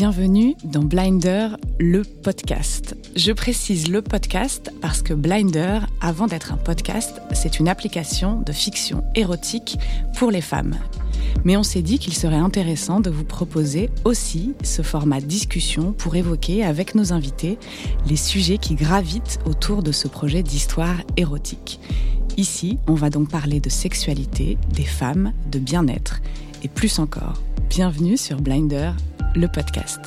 Bienvenue dans Blinder, le podcast. Je précise le podcast parce que Blinder, avant d'être un podcast, c'est une application de fiction érotique pour les femmes. Mais on s'est dit qu'il serait intéressant de vous proposer aussi ce format discussion pour évoquer avec nos invités les sujets qui gravitent autour de ce projet d'histoire érotique. Ici, on va donc parler de sexualité, des femmes, de bien-être et plus encore. Bienvenue sur Blinder, le podcast.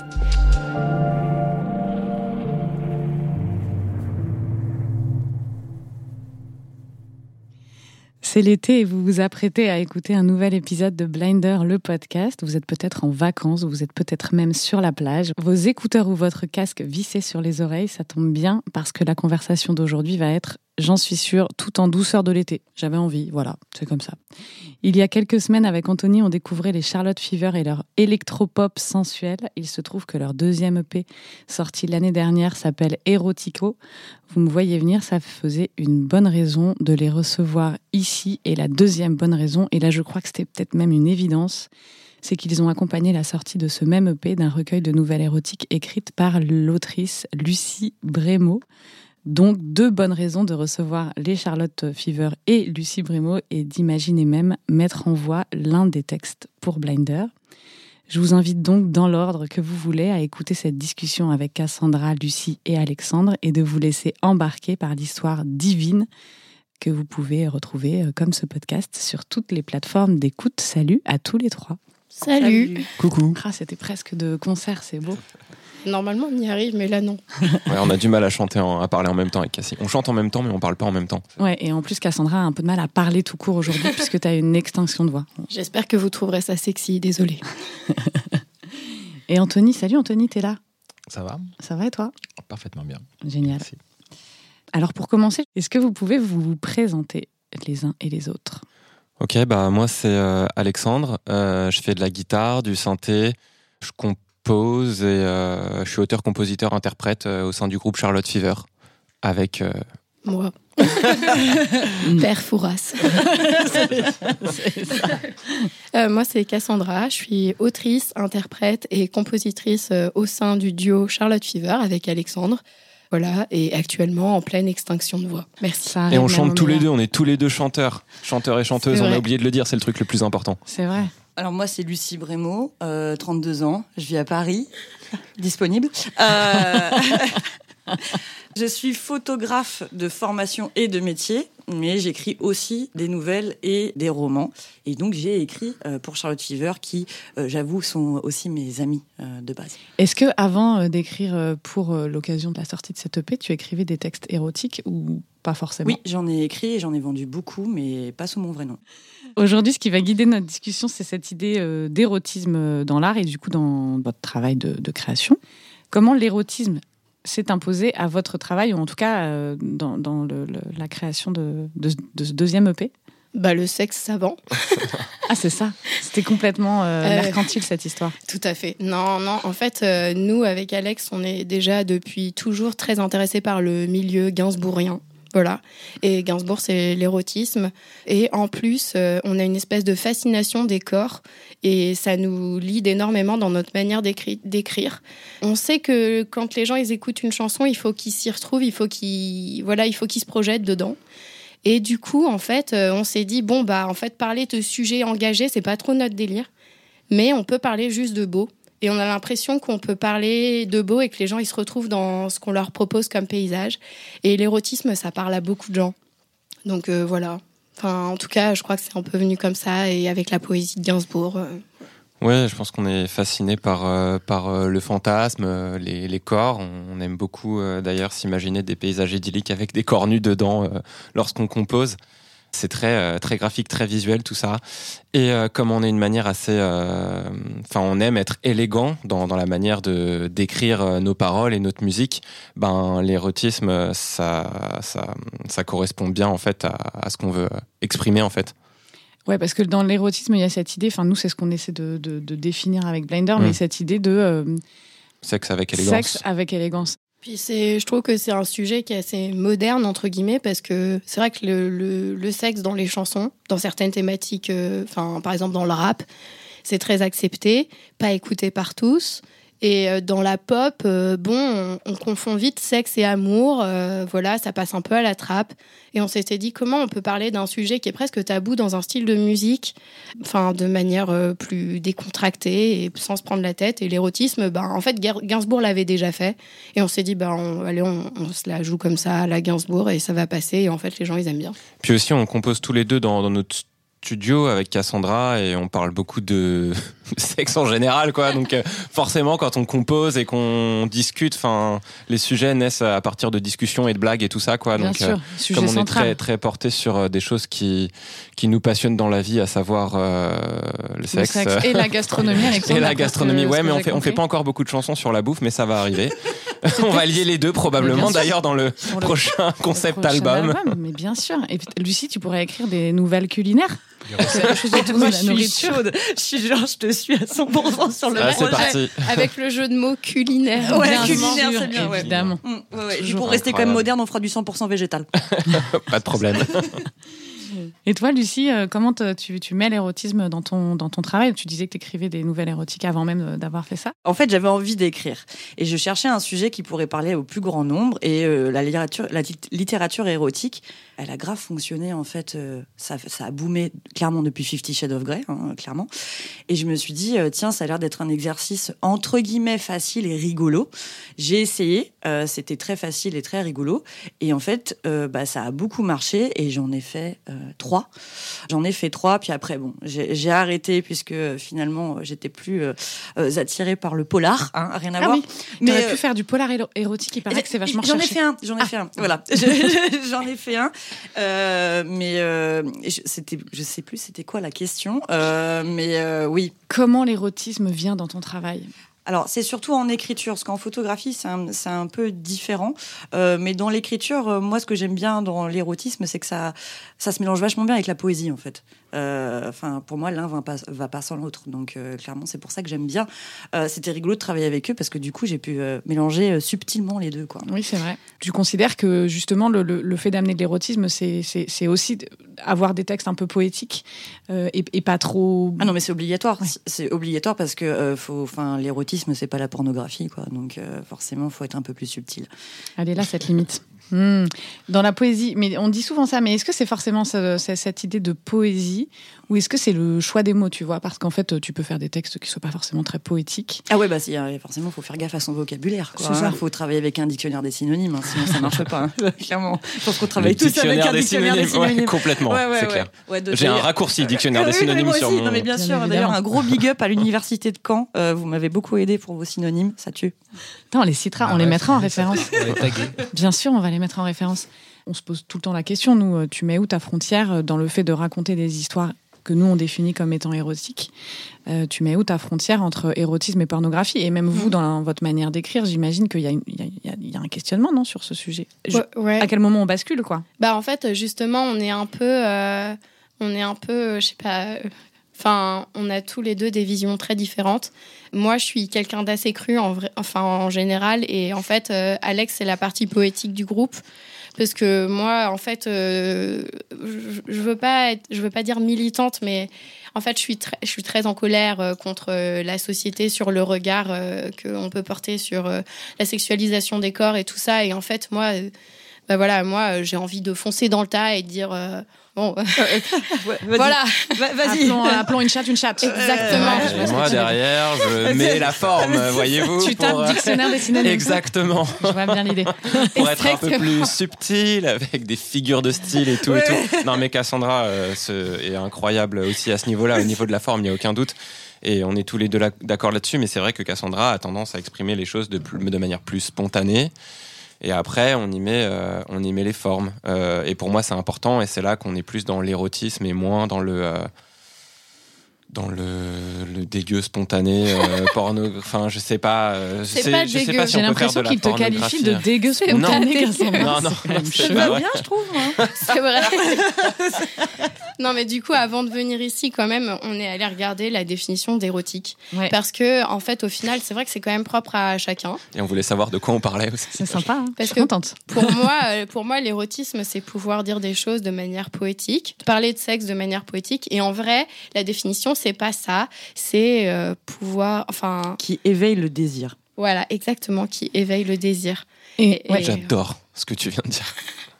C'est l'été et vous vous apprêtez à écouter un nouvel épisode de Blinder, le podcast. Vous êtes peut-être en vacances, vous êtes peut-être même sur la plage. Vos écouteurs ou votre casque vissé sur les oreilles, ça tombe bien parce que la conversation d'aujourd'hui va être j'en suis sûre, tout en douceur de l'été. J'avais envie, voilà, c'est comme ça. Il y a quelques semaines, avec Anthony, on découvrait les Charlotte Fever et leur électropop sensuel. Il se trouve que leur deuxième EP, sorti l'année dernière, s'appelle Erotico. Vous me voyez venir, ça faisait une bonne raison de les recevoir ici. Et la deuxième bonne raison, et là je crois que c'était peut-être même une évidence, c'est qu'ils ont accompagné la sortie de ce même EP d'un recueil de nouvelles érotiques écrites par l'autrice Lucie Brémaud. Donc deux bonnes raisons de recevoir les Charlotte Fever et Lucie Brémaud et d'imaginer même mettre en voix l'un des textes pour Blinder. Je vous invite donc dans l'ordre que vous voulez à écouter cette discussion avec Cassandra, Lucie et Alexandre et de vous laisser embarquer par l'histoire divine que vous pouvez retrouver euh, comme ce podcast sur toutes les plateformes d'écoute. Salut à tous les trois. Salut. Coucou. Ah, c'était presque de concert, c'est beau. Normalement, on y arrive, mais là, non. Ouais, on a du mal à chanter, en- à parler en même temps avec Cassie. On chante en même temps, mais on parle pas en même temps. Ouais, et en plus, Cassandra a un peu de mal à parler tout court aujourd'hui puisque tu as une extinction de voix. J'espère que vous trouverez ça sexy, désolé. Et Anthony, salut Anthony, t'es là? Ça va? Ça va et toi? Parfaitement bien. Génial. Merci. Alors pour commencer, est-ce que vous pouvez vous présenter les uns et les autres? Ok, bah moi c'est euh, Alexandre. Euh, je fais de la guitare, du synthé. Je compose et euh, je suis auteur-compositeur-interprète euh, au sein du groupe Charlotte Fever avec euh, Moi. Père Fouras. Euh, moi, c'est Cassandra. Je suis autrice, interprète et compositrice euh, au sein du duo Charlotte Fever avec Alexandre. Voilà, et actuellement en pleine extinction de voix. Merci. Ça et on chante tous les deux. On est tous les deux chanteurs, chanteurs et chanteuses. On a oublié de le dire, c'est le truc le plus important. C'est vrai. Alors moi c'est Lucie Brémaud, euh, 32 ans, je vis à Paris, disponible. Euh, je suis photographe de formation et de métier, mais j'écris aussi des nouvelles et des romans. Et donc j'ai écrit euh, pour Charlotte Fever, qui, euh, j'avoue, sont aussi mes amis de base. Est-ce que avant d'écrire pour l'occasion de la sortie de cette EP, tu écrivais des textes érotiques ou pas forcément Oui, j'en ai écrit et j'en ai vendu beaucoup, mais pas sous mon vrai nom. Aujourd'hui, ce qui va guider notre discussion, c'est cette idée euh, d'érotisme euh, dans l'art et du coup dans votre travail de, de création. Comment l'érotisme s'est imposé à votre travail, ou en tout cas euh, dans, dans le- le- la création de, de- de ce deuxième EP Bah, le sexe savant. Ah, c'est ça. C'était complètement euh, Euh. mercantile cette histoire. Tout à fait. Non, non. En fait, euh, nous, avec Alex, on est déjà depuis toujours très intéressés par le milieu gainsbourgien. Voilà. Et Gainsbourg, c'est l'érotisme. Et en plus, euh, on a une espèce de fascination des corps. Et ça nous lie énormément dans notre manière d'écri- d'écrire. On sait que quand les gens ils écoutent une chanson, il faut qu'ils s'y retrouvent, il faut qu'ils voilà, il se projettent dedans. Et du coup, en fait, euh, on s'est dit bon bah en fait parler de sujets engagés, c'est pas trop notre délire mais on peut parler juste de beau. Et on a l'impression qu'on peut parler de beau et que les gens ils se retrouvent dans ce qu'on leur propose comme paysage. Et l'érotisme, ça parle à beaucoup de gens. Donc euh, voilà. Enfin, en tout cas, je crois que c'est un peu venu comme ça et avec la poésie de Gainsbourg. euh, Ouais, je pense qu'on est fasciné par, euh, par euh, le fantasme, les, les corps. On, aime beaucoup d'ailleurs s'imaginer des paysages idylliques avec des corps nus dedans lorsqu'on compose. C'est très, euh, très graphique, très visuel tout ça. Et euh, comme on est une manière assez... euh, Enfin, on aime être élégant dans, dans la manière de d'écrire nos paroles et notre musique, ben l'érotisme, ça, ça, ça correspond bien en fait à, à ce qu'on veut exprimer en fait. Ouais, parce que dans l'érotisme, il y a cette idée, enfin nous, c'est ce qu'on essaie de, de- de définir avec Blinder, Mm. mais cette idée de euh, Sexe avec élégance. sexe avec élégance. Puis c'est, je trouve que c'est un sujet qui est assez moderne entre guillemets parce que c'est vrai que le, le- le sexe dans les chansons, dans certaines thématiques, euh, enfin par exemple dans le rap, c'est très accepté, pas écouté par tous. Et euh, dans la pop, euh, bon, on, on confond vite sexe et amour. euh, voilà, ça passe un peu à la trappe. Et on s'était dit comment on peut parler d'un sujet qui est presque tabou dans un style de musique, enfin de manière plus décontractée et sans se prendre la tête. Et l'érotisme, ben, en fait, Gainsbourg l'avait déjà fait. Et on s'est dit, ben, on, allez, on, on se la joue comme ça à la Gainsbourg et ça va passer. Et en fait, les gens, ils aiment bien. Puis aussi, on compose tous les deux dans, dans notre studio avec Cassandra et on parle beaucoup de sexe en général, quoi. Donc, euh, forcément, quand on compose et qu'on discute, enfin, les sujets naissent à partir de discussions et de blagues et tout ça, quoi. Bien Donc, euh, sûr, comme on est très, très porté sur euh, des choses qui, qui nous passionnent dans la vie, à savoir euh, le Le sexe. sexe et la gastronomie, Alexandre. Et la gastronomie, ouais, mais on fait, on fait pas encore beaucoup de chansons sur la bouffe, mais ça va arriver. on va lier les deux probablement, d'ailleurs, dans le le- prochain concept prochain album. Mais bien sûr. Et puis, Lucie, tu pourrais écrire des nouvelles culinaires? Moi, je suis chaude. Je suis genre, je te suis à 100% sur le Ah, c'est projet. parti. Avec le jeu de mots culinaire. Ouais, Bien culinaire, c'est bien, ouais. Évidemment. Mm, ouais, ouais. Pour rester quand même moderne, on fera du 100% végétal. Pas de problème. Et toi, Lucie, euh, comment te- tu, tu mets l'érotisme dans ton, dans ton travail? Tu disais que tu écrivais des nouvelles érotiques avant même euh, d'avoir fait ça. En fait, j'avais envie d'écrire et je cherchais un sujet qui pourrait parler au plus grand nombre. Et euh, la littérature, la lit- littérature érotique, elle a grave fonctionné en fait. euh, ça, ça a boomé clairement depuis Fifty Shades of Grey, hein, clairement. Et je me suis dit, euh, tiens, ça a l'air d'être un exercice entre guillemets facile et rigolo. J'ai essayé, euh, c'était très facile et très rigolo. Et en fait, bah, ça a beaucoup marché et j'en ai fait trois. J'en ai fait trois, puis après, bon, j'ai arrêté puisque finalement, j'étais plus attirée par le polar, hein, rien à Ah voir. oui, mais Mais, pu faire du polar éro- érotique. Il paraît que c'est vachement J'en ai fait un, j'en ai Ah. fait un. Voilà, Je- j'en ai fait un. Euh, mais euh, c'était, je sais plus, c'était quoi la question. Euh, mais oui. Comment l'érotisme vient dans ton travail? Alors, c'est surtout en écriture, parce qu'en photographie, c'est un, un peu différent. Euh, mais dans l'écriture, euh, moi, ce que j'aime bien dans l'érotisme, c'est que ça, ça se mélange vachement bien avec la poésie, en fait. Euh, Enfin, pour moi, l'un va pas, va pas sans l'autre. Donc, clairement, c'est pour ça que j'aime bien. C'était rigolo de travailler avec eux, parce que du coup, j'ai pu mélanger subtilement les deux, quoi. Oui, c'est vrai. Tu considères que justement le, le- le fait d'amener de l'érotisme, c'est aussi avoir des textes un peu poétiques et, et pas trop. Ah non, mais c'est obligatoire. Ouais. C'est- obligatoire parce que faut, enfin, c'est pas la pornographie, quoi. Donc, euh, forcément, faut être un peu plus subtil. Elle est là, cette limite. Hmm. Dans la poésie, mais on dit souvent ça, mais est-ce que c'est forcément ce- ce- cette idée de poésie ou est-ce que c'est le choix des mots, tu vois? Parce qu'en fait, tu peux faire des textes qui soient pas forcément très poétiques. Ah ouais, bah si, euh, forcément, faut faire gaffe à son vocabulaire. Ça. hein. Faut travailler avec un dictionnaire des synonymes, hein, sinon ça marche pas. hein. Clairement, je pense qu'on travaille Le tous avec dictionnaire un des dictionnaire des synonymes. Ouais, complètement, Ouais, ouais, c'est ouais. clair. J'ai un raccourci dictionnaire Ah des synonymes moi sur aussi. mon. Non, mais bien Bien sûr. D'ailleurs, un gros big up à l'université de Caen. Euh, vous m'avez beaucoup aidé pour vos synonymes. Ça tue. Attends, on les citera, Ah on les mettra en référence. Bien sûr, on va les mettre en référence. On se pose tout le temps la question, nous, euh, tu mets où ta frontière euh, dans le fait de raconter des histoires que nous, on définit comme étant érotiques? Euh, Tu mets où ta frontière entre érotisme et pornographie? Et même vous, dans votre manière d'écrire, j'imagine qu'il y, a y y un questionnement, non, sur ce sujet? Je- Ouais, ouais. À quel moment on bascule, quoi? Bah en fait justement on est un peu euh, on est un peu je sais pas enfin on a tous les deux des visions très différentes. Moi je suis quelqu'un d'assez cru en vrai enfin en général et en fait euh, Alex c'est la partie poétique du groupe parce que moi en fait euh, je, veux pas je veux pas dire militante mais en fait, je suis très, je suis très en colère euh, contre la société sur le regard qu'on peut porter sur la sexualisation des corps et tout ça. Et en fait, moi, bah voilà, moi, euh, j'ai envie de foncer dans le tas et de dire euh, bon, voilà, Vas-y. appelons, appelons une chatte une chatte. Exactement. Ouais, moi derrière, je mets la forme, voyez-vous. Tu tapes pour, euh, dictionnaire des synonymes. Exactement. Je vois bien l'idée. Pour être un peu plus subtil, avec des figures de style et tout et tout. Non mais Cassandra euh, est incroyable aussi à ce niveau-là, au niveau de la forme, il n'y a aucun doute. Et on est tous les deux d'accord là-dessus, mais c'est vrai que Cassandra a tendance à exprimer les choses de, plus- de manière plus spontanée. Et après, on y met, euh, on y met les formes. Euh, et pour moi, c'est important. Et c'est là qu'on est plus dans l'érotisme et moins dans le, euh, dans le, le dégueu spontané, euh, porno. Enfin, je sais pas. euh, je C'est sais- pas je sais dégueu. pas si J'ai l'impression qu'il te qualifie de dégueu spontané. Cassandra. Non, non, C'est vrai. bien, je trouve. c'est vrai. non, mais du coup, avant de venir ici, quand même, on est allé regarder la définition d'érotique. Ouais. Parce que, en fait, au final, c'est vrai que c'est quand même propre à chacun. Et on voulait savoir de quoi on parlait aussi. C'est sympa. hein. Parce je suis que- contente. Pour moi, euh, pour moi, l'érotisme, c'est pouvoir dire des choses de manière poétique, parler de sexe de manière poétique. Et en vrai, la définition, c'est pas ça. C'est euh, pouvoir, enfin, Qui éveille le désir. voilà, exactement, qui éveille le désir. Et, Et- ouais, J'adore ce que tu viens de dire.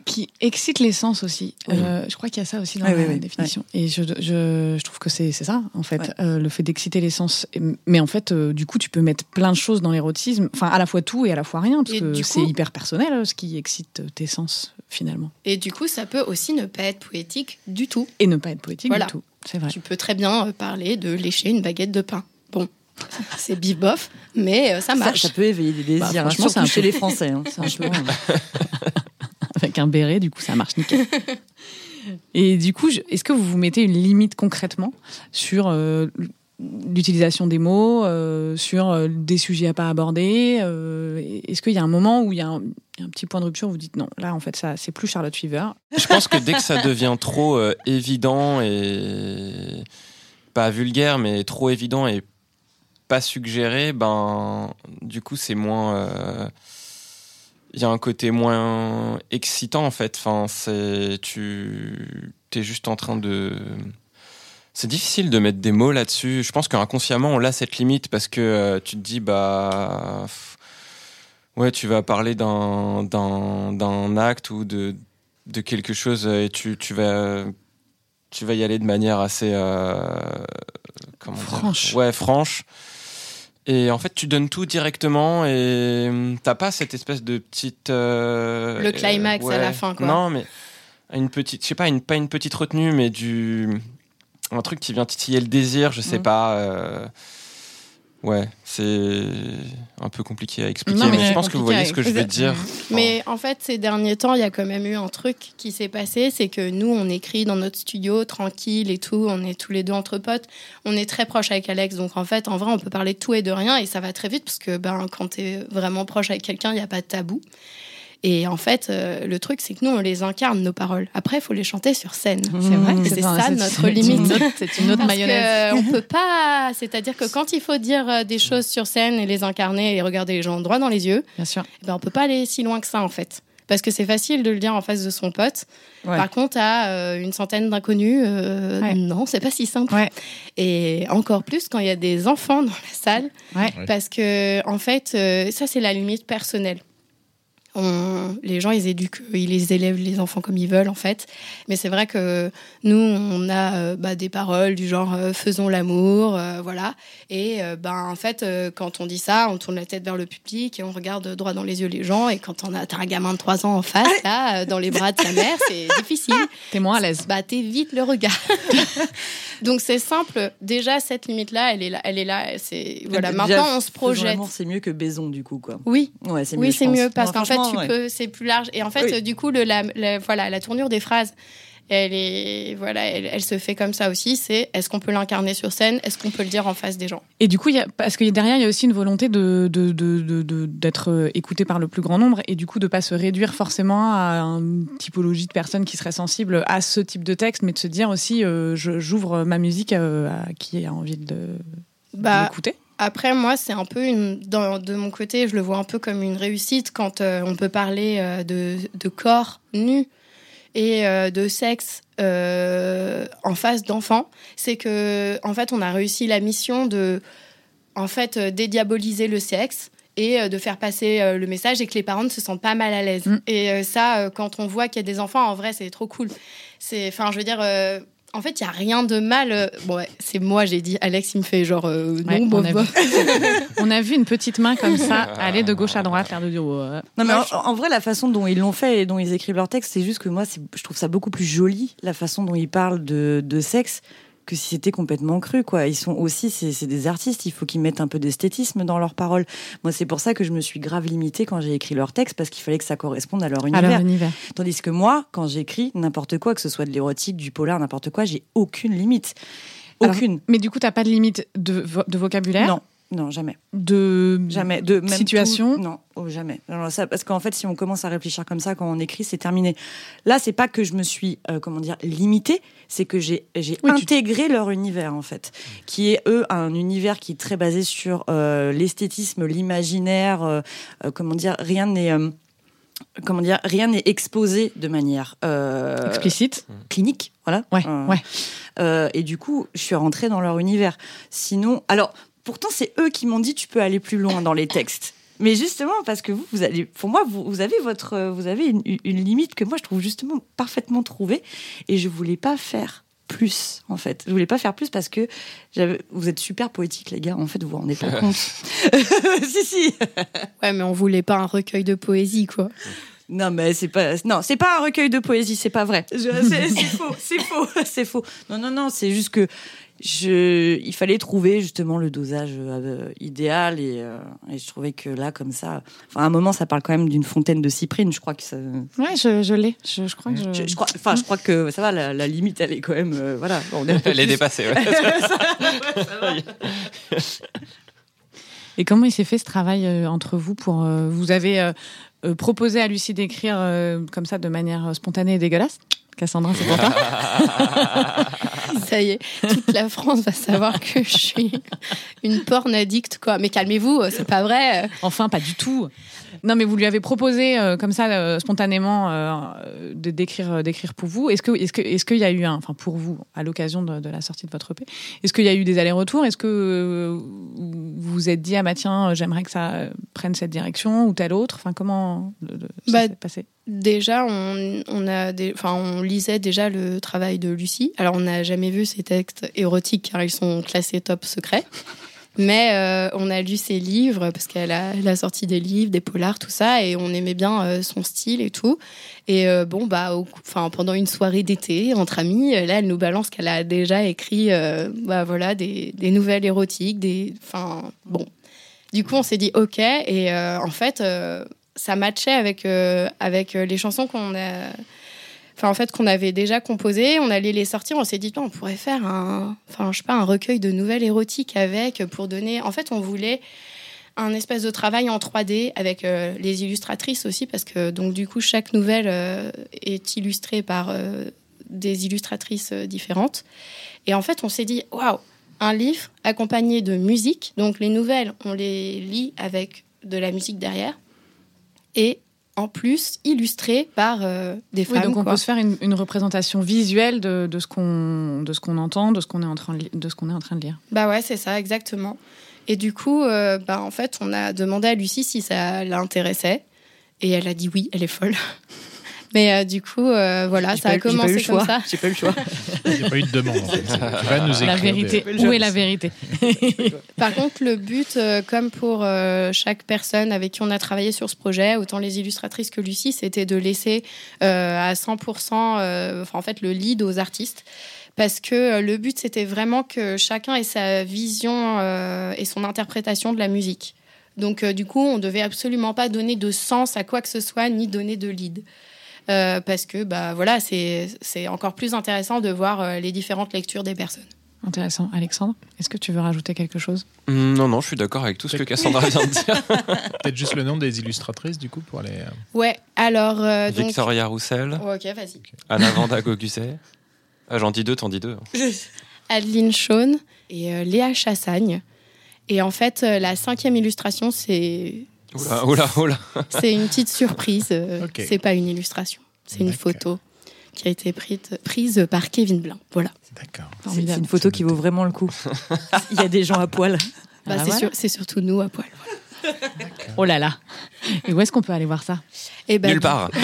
qui excite les sens aussi. Oui. Euh, je crois qu'il y a ça aussi dans Oui, la oui, oui. définition. Et je, je, je trouve que c'est c'est ça, en fait, Ouais. euh, le fait d'exciter les sens. Mais en fait, euh, du coup, tu peux mettre plein de choses dans l'érotisme, enfin, à la fois tout et à la fois rien, parce Et que c'est coup- hyper personnel ce qui excite tes sens, finalement. Et du coup, ça peut aussi ne pas être poétique du tout. Et ne pas être poétique Voilà. du tout. C'est vrai. Tu peux très bien euh, parler de lécher une baguette de pain. Bon, c'est bif bof, mais euh, ça marche. ça peut éveiller des désirs, Bah, hein, franchement, c'est surtout un chez peu- les Français. hein. C'est un Franchement, peu- Avec un béret, du coup, ça marche nickel. Et du coup, est-ce que vous vous mettez une limite concrètement sur euh, l'utilisation des mots, euh, sur euh, des sujets à pas aborder euh, Est-ce qu'il y a un moment où il y, a un petit point de rupture où vous dites non, là en fait ça c'est plus Charlotte Fever. Je pense que dès que ça devient trop évident et pas vulgaire, mais trop évident et pas suggéré, ben du coup c'est moins. Il y a un côté moins excitant en fait. Enfin, c'est tu es juste en train de. C'est difficile de mettre des mots là-dessus. Je pense qu'inconsciemment on a cette limite parce que euh, tu te dis bah. Ouais, tu vas parler d'un acte ou de de quelque chose et tu, tu vas tu vas y aller de manière assez euh, comment dire Franche. ouais franche et en fait tu donnes tout directement et hum, t'as pas cette espèce de petite euh, Le climax euh, à la fin, quoi. non mais une petite je sais pas une pas une petite retenue mais du un truc qui vient titiller le désir je sais Mhm. pas euh, ouais c'est un peu compliqué à expliquer Non, mais mais, je pense que vous voyez ce que je veux dire Mais en fait, ces derniers temps, il y a quand même eu un truc qui s'est passé, c'est que nous, on écrit dans notre studio, tranquille et tout, on est tous les deux entre potes, on est très proches avec Alex, donc en fait, en vrai, on peut parler de tout et de rien, et ça va très vite, parce que ben, quand t'es vraiment proche avec quelqu'un, il n'y a pas de tabou. Et en fait, euh, le truc, c'est que nous, on les incarne, nos paroles. Après, il faut les chanter sur scène. C'est vrai. Mmh. Et c'est ça, notre c'est limite. une autre- C'est une autre Parce mayonnaise. que, euh, on peut pas. C'est-à-dire que quand il faut dire euh, des choses sur scène et les incarner et regarder les gens droit dans les yeux, Bien sûr. eh ben, on peut pas aller si loin que ça en fait. Parce que c'est facile de le dire en face de son pote. Ouais. Par contre, à euh, une centaine d'inconnus, euh, Ouais. non, c'est pas si simple. Ouais. Et encore plus quand il y a des enfants dans la salle. Parce que, en fait, euh, ça, c'est la limite personnelle. On- les gens, ils éduquent, ils les élèvent les enfants comme ils veulent, en fait. Mais c'est vrai que nous, on a euh, bah, des paroles du genre euh, faisons l'amour, euh, voilà. Et euh, ben, en fait, euh, quand on dit ça, on tourne la tête vers le public et on regarde droit dans les yeux les gens. Et quand on a t'as un gamin de 3 ans en face, là, euh, dans les bras de sa mère, c'est difficile T'es moins à l'aise. bah t'évites le regard. Donc c'est simple. Déjà cette limite là, elle est là, elle est là. C'est voilà. Déjà, Maintenant on se projette. l'amour, C'est mieux que baison, du coup, quoi. Oui, Ouais, c'est mieux. oui c'est mieux parce qu'en fait tu ouais. peux, c'est plus large. Et en fait Oui. du coup le la, la- voilà la tournure des phrases. Elle est voilà, elle, elle se fait comme ça aussi. C'est est-ce qu'on peut l'incarner sur scène? Est-ce qu'on peut le dire en face des gens? Et du coup, y a, parce que derrière, il y a aussi une volonté de, de, de, d'être euh, écouté par le plus grand nombre et du coup de pas se réduire forcément à une typologie de personnes qui seraient sensibles à ce type de texte, mais de se dire aussi, euh, je- j'ouvre ma musique euh, à qui a envie de, de Bah l'écouter. Après, moi, c'est un peu une, dans- de mon côté, je le vois un peu comme une réussite quand euh, on peut parler euh, de, de corps nus et euh, de sexe en face d'enfants. C'est que, en fait, on a réussi la mission de, en fait, dédiaboliser le sexe et de faire passer le message et que les parents ne se sentent pas mal à l'aise. Mm. Et ça, quand on voit qu'il y a des enfants, en vrai, c'est trop cool. C'est, enfin, je veux dire. Euh, en fait, il y a rien de mal. euh, Bon, ouais, c'est moi, j'ai dit. Alex, il me fait genre euh, Ouais, non, on, a vu, on a vu une petite main comme ça aller de gauche à droite, l'air de dire ouais. Non, mais en, en vrai, la façon dont ils l'ont fait et dont ils écrivent leur texte, c'est juste que moi, je trouve ça beaucoup plus joli, la façon dont ils parlent de, de sexe, que si c'était complètement cru, quoi. Ils sont aussi, c'est des artistes, il faut qu'ils mettent un peu d'esthétisme dans leurs paroles. Moi, c'est pour ça que je me suis grave limitée quand j'ai écrit leur texte, parce qu'il fallait que ça corresponde à leur à univers. leur univers. Tandis que moi, quand j'écris n'importe quoi, que ce soit de l'érotique, du polar, n'importe quoi, j'ai aucune limite. Alors, Aucune. Mais du coup, t'as pas de limite de, vo- de vocabulaire? Non. Non, jamais. De Jamais. De même situation tout- Non, oh, jamais. Ça, parce qu'en fait, si on commence à réfléchir comme ça quand on écrit, c'est terminé. Là, c'est pas que je me suis, euh, comment dire, limitée, c'est que j'ai tu- intégré leur univers, en fait, qui est, eux, un univers qui est très basé sur euh, l'esthétisme, l'imaginaire, euh, comment dire, rien n'est... Comment dire, rien n'est exposé de manière euh, explicite. clinique, voilà. Ouais, Euh, ouais. euh, et du coup, je suis rentrée dans leur univers. Sinon, alors, pourtant, c'est eux qui m'ont dit tu peux aller plus loin dans les textes. Mais justement, parce que vous, vous allez, pour moi, vous, vous avez votre, vous avez une, une limite que moi je trouve justement parfaitement trouvée, et je voulais pas faire plus, en fait. Je voulais pas faire plus parce que vous êtes super poétique, les gars. En fait, vous vous rendez pas compte. si, si. Ouais, mais on voulait pas un recueil de poésie, quoi. Non, mais c'est pas, non, c'est pas un recueil de poésie, c'est pas vrai. C'est faux, c'est faux, c'est faux. Non, non, non, c'est juste que je, il fallait trouver justement le dosage euh, idéal et, euh, et je trouvais que là, comme ça, enfin, à un moment, ça parle quand même d'une fontaine de cyprine. Je crois que ça, Ouais, je, je l'ai. Je, je crois que je. je, je crois, enfin, je crois que ça va. La, la limite, elle est quand même, euh, voilà. On est Elle est dépassée. ouais. Et comment il s'est fait ce travail euh, entre vous pour euh, vous avez euh, euh, proposé à Lucie d'écrire euh, comme ça de manière spontanée et dégueulasse? Cassandra, c'est pour toi Ça y est, toute la France va savoir que je suis une porn addict, quoi. Mais calmez-vous, c'est pas vrai. Enfin, pas du tout. Non, mais vous lui avez proposé euh, comme ça euh, spontanément euh, de d'écrire euh, d'écrire pour vous. Est-ce que est-ce que est-ce qu'il y a eu un, enfin pour vous à l'occasion de, de la sortie de votre EP, est-ce qu'il y a eu des allers-retours? Est-ce que euh, vous vous êtes dit ah bah tiens euh, j'aimerais que ça euh, prenne cette direction ou telle autre? Enfin comment le- le- ça Bah, s'est passé? Déjà, on, lisait déjà le travail de Lucie. Alors, on n'a jamais vu ses textes érotiques car ils sont classés top secret. Mais euh, on a lu ses livres parce qu'elle a, sorti des livres, des polars, tout ça, et on aimait bien euh, son style et tout. Et euh, bon, bah, pendant une soirée d'été entre amis, là, elle nous balance qu'elle a déjà écrit, bah voilà, des, des nouvelles érotiques, des, bon. Du coup, on s'est dit ok, et en fait, ça matchait avec euh, avec euh, les chansons qu'on a. Enfin, en fait, qu'on avait déjà composées, on allait les sortir. On s'est dit, on pourrait faire un, enfin, je sais pas, un recueil de nouvelles érotiques avec pour donner. En fait, on voulait un espèce de travail en 3D avec euh, les illustratrices aussi, parce que donc du coup, chaque nouvelle est illustrée par des illustratrices différentes. Et en fait, on s'est dit, waouh, un livre accompagné de musique. Donc les nouvelles, on les lit avec de la musique derrière. Et en plus, illustré par euh, des Oui, femmes. donc on quoi. peut se faire une, une représentation visuelle de, de ce qu'on de ce qu'on entend, de ce qu'on est en train de, de ce qu'on est en train de lire. Bah ouais, c'est ça, exactement. Et du coup, euh, bah en fait, on a demandé à Lucie si ça l'intéressait. Et elle a dit oui, elle est folle. Mais euh, du coup, euh, voilà, J'ai ça a eu- j'ai commencé comme choix. ça. J'ai pas eu le choix. A pas eu de demande. En fait. Tu vas nous écrire La des- vérité. Où est la vérité Par contre, le but, euh, comme pour euh, chaque personne avec qui on a travaillé sur ce projet, autant les illustratrices que Lucie, c'était de laisser euh, à 100% euh, enfin, en fait, le lead aux artistes. Parce que le but, c'était vraiment que chacun ait sa vision euh, et son interprétation de la musique. Donc, euh, du coup, on devait absolument pas donner de sens à quoi que ce soit, ni donner de lead. Euh, parce que, bah, voilà, c'est c'est encore plus intéressant de voir euh, les différentes lectures des personnes. Intéressant. Alexandre, est-ce que tu veux rajouter quelque chose? Hum, Non, non, je suis d'accord avec tout ce que Cassandra vient de dire. Peut-être juste le nom des illustratrices, du coup, pour aller. euh, Ouais, alors. euh, donc... Victoria Roussel, Ouais, ok, vas-y. Anna Vanda Gogusset. Ah, j'en dis deux, t'en dis deux. Adeline Shawn et euh, Léa Chassagne. Et en fait, euh, la cinquième illustration, c'est Oula, oula, oula. c'est une petite surprise. euh, Ok. C'est pas une illustration, c'est une photo qui a été prise, prise par Kevin Blin. Voilà. D'accord. C'est une photo qui vaut vraiment le coup. Il y a des gens à poil. Bah, Ah, c'est voilà. sur- c'est surtout nous à poil. Oh là là Et où est-ce qu'on peut aller voir ça? Et ben, Nulle part.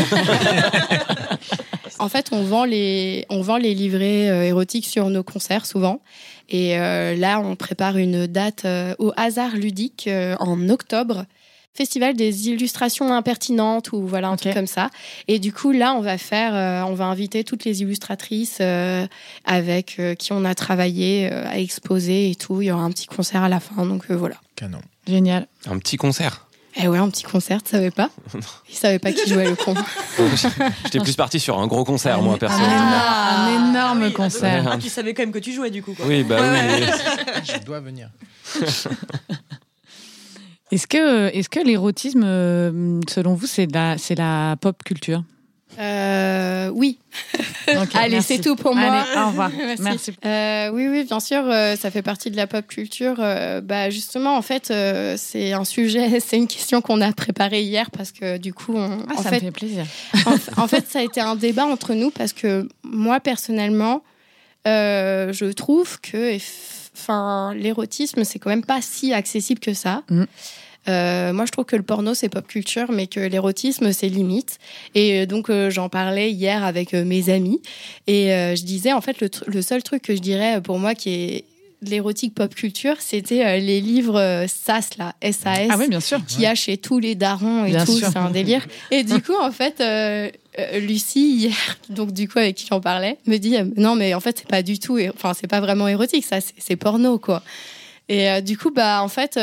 En fait, on vend les, on vend les livrets euh, érotiques sur nos concerts souvent. Et euh, là, on prépare une date euh, au hasard ludique euh, en octobre. Festival des illustrations impertinentes ou voilà un truc comme ça. Et du coup, là, on va faire, euh, on va inviter toutes les illustratrices euh, avec euh, qui on a travaillé euh, à exposer et tout. Il y aura un petit concert à la fin. Donc euh, voilà. Canon. Génial. Un petit concert. Eh ouais, un petit concert, tu savais pas? Ils savaient pas qui jouait le con. J'étais plus parti sur un gros concert, moi, personnellement. énorme, un énorme oui, concert. Ah, tu savais quand même que tu jouais du coup. Quoi. Oui, bah oui. Je dois venir. Est-ce que, est-ce que l'érotisme, euh, selon vous, c'est la, la pop culture? Euh, oui. Allez, c'est tout pour moi. Allez, au revoir. Merci. Merci. Euh, oui, oui, bien sûr, euh, ça fait partie de la pop culture. Bah, justement, en fait, c'est un sujet, c'est une question qu'on a préparée hier parce que du coup, on, Ah, en, ça fait, me fait plaisir. en, en fait, ça a été un débat entre nous parce que moi, personnellement, je trouve que enfin, l'érotisme, c'est quand même pas si accessible que ça. Mhm. Euh, moi, je trouve que le porno, c'est pop culture, mais que l'érotisme, c'est limite. Et euh, donc, euh, j'en parlais hier avec euh, mes amis. Et je disais, en fait, le, seul truc que je dirais pour moi qui est de l'érotique pop culture, c'était les livres SAS, là, SAS Ah oui, bien sûr. qu'il y a chez tous les darons et Bien tout, c'est un délire. Et du coup, en fait, euh, Lucie, hier, donc du coup avec qui j'en parlais, me dit euh, non, mais en fait, c'est pas du tout, enfin, c'est pas vraiment érotique, ça, c'est porno, quoi. Et euh, du coup, bah, en fait,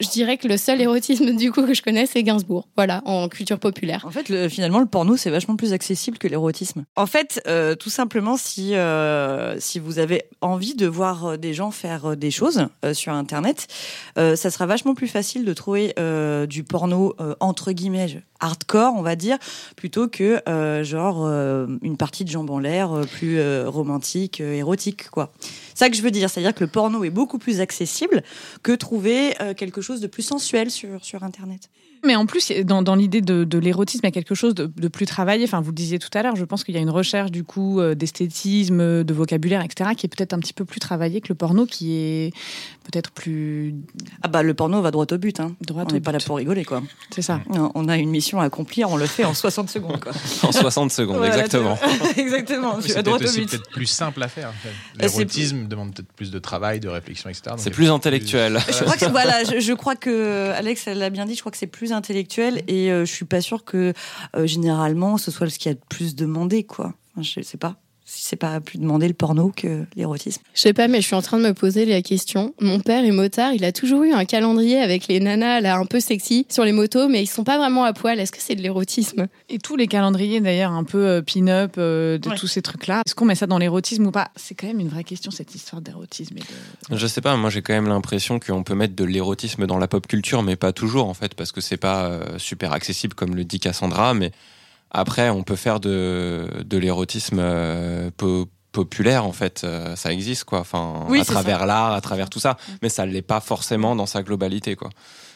je dirais que le seul érotisme du coup que je connais, c'est Gainsbourg, voilà, en culture populaire. En fait, le- finalement, le porno, c'est vachement plus accessible que l'érotisme. En fait, euh, tout simplement, si, euh, si vous avez envie de voir euh, des gens faire des choses sur Internet, ça sera vachement plus facile de trouver du porno, entre guillemets, hardcore, on va dire, plutôt que genre une partie de jambes en l'air plus romantique, érotique, quoi. Ça que je veux dire, c'est-à-dire que le porno est beaucoup plus accessible que trouver euh, quelque chose de plus sensuel sur, sur Internet. Mais en plus, dans, dans l'idée de, de l'érotisme, il y a quelque chose de, de plus travaillé. Enfin, vous le disiez tout à l'heure, je pense qu'il y a une recherche du coup euh, d'esthétisme, de vocabulaire, etc., qui est peut-être un petit peu plus travaillée que le porno, qui est peut-être plus Ah bah le porno va droit au but, hein. droit On n'est pas là pour rigoler, quoi. C'est ça. On a une mission à accomplir, on le fait en 60 secondes, quoi. En 60 secondes, Voilà, exactement. Exactement, C'est peut-être plus simple à faire. en fait. Ah, L'érotisme demande peut-être plus de travail, de réflexion, etc. C'est plus intellectuel. Je crois que voilà, je, je crois que Alex elle l'a bien dit. Je crois que c'est plus intellectuel et euh, je suis pas sûre que euh, généralement ce soit ce qu'il y a de plus demandé, quoi. Je sais pas c'est pas plus demandé le porno que l'érotisme. Je sais pas, mais je suis en train de me poser la question. Mon père est motard, il a toujours eu un calendrier avec les nanas là un peu sexy sur les motos, mais ils sont pas vraiment à poil. Est-ce que c'est de l'érotisme? Et tous les calendriers d'ailleurs un peu euh, pin-up euh, de Ouais. tous ces trucs-là. Est-ce qu'on met ça dans l'érotisme ou pas? C'est quand même une vraie question cette histoire d'érotisme. Et de... Je sais pas, moi j'ai quand même l'impression qu'on peut mettre de l'érotisme dans la pop culture, mais pas toujours en fait, parce que c'est pas euh, super accessible comme le dit Cassandra, mais après on peut faire de, de l'érotisme euh, po- populaire en fait, euh, ça existe quoi, enfin Oui, à travers l'art, à travers tout ça, mais ça l'est pas forcément dans sa globalité quoi.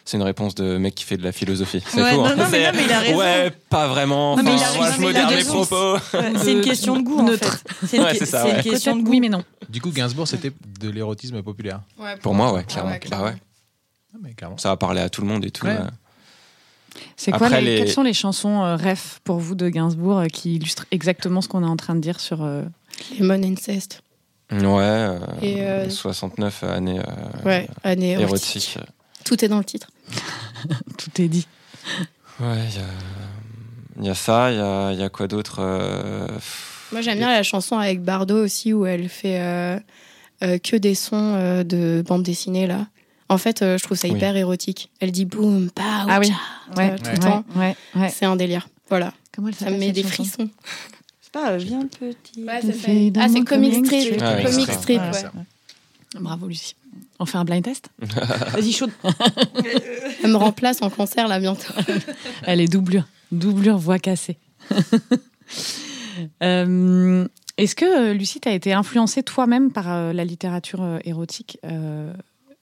C'est une réponse de mec qui fait de la philosophie. C'est Ouais, fou. non, hein. non, mais C'est- non, mais il a raison. Ouais, pas vraiment. Non, mais Enfin, moi, je modère mes propos. Ouais, c'est une question de goût neutre. en fait. C'est une, Ouais, ça, une question de goût. oui mais non. Du coup, Gainsbourg, c'était de l'érotisme populaire. Pour moi, ouais, Ah clairement. ouais, clairement. Bah ouais. Ah, mais clairement. Ça va parler à tout le monde et tout. Ouais. euh. C'est quoi les... les- Quelles sont les chansons euh, ref pour vous de Gainsbourg euh, qui illustrent exactement ce qu'on est en train de dire sur euh, Lemon Incest. Ouais, euh, Et, euh, 69 années euh, Ouais, année érotique. érotiques. Tout est dans le titre. Tout est dit. Ouais, il y a, il y a ça, il y y a quoi d'autre euh, Moi, j'aime bien la chanson avec Bardot aussi où elle fait euh, euh, que des sons euh, de bande dessinée là. En fait, euh, je trouve ça Oui. hyper érotique. Elle dit boum, pa, Ah oui. Ouais, euh, tout Ouais. le temps. ouais, ouais. C'est un délire. Voilà. Comment elle Ça me met des chanson frissons. C'est pas euh, viens petit. Ah, c'est Comic Comic Strip. Strip. Ah, Comic Strip, Ouais, ouais. ça. Bravo Lucie. On fait un blind test Vas-y chaud. Elle me remplace en concert là bientôt. Elle est doublure. Doublure voix cassée. Euh, Est-ce que, euh, Lucie, tu as été influencée toi-même par euh, la littérature euh, érotique Euh,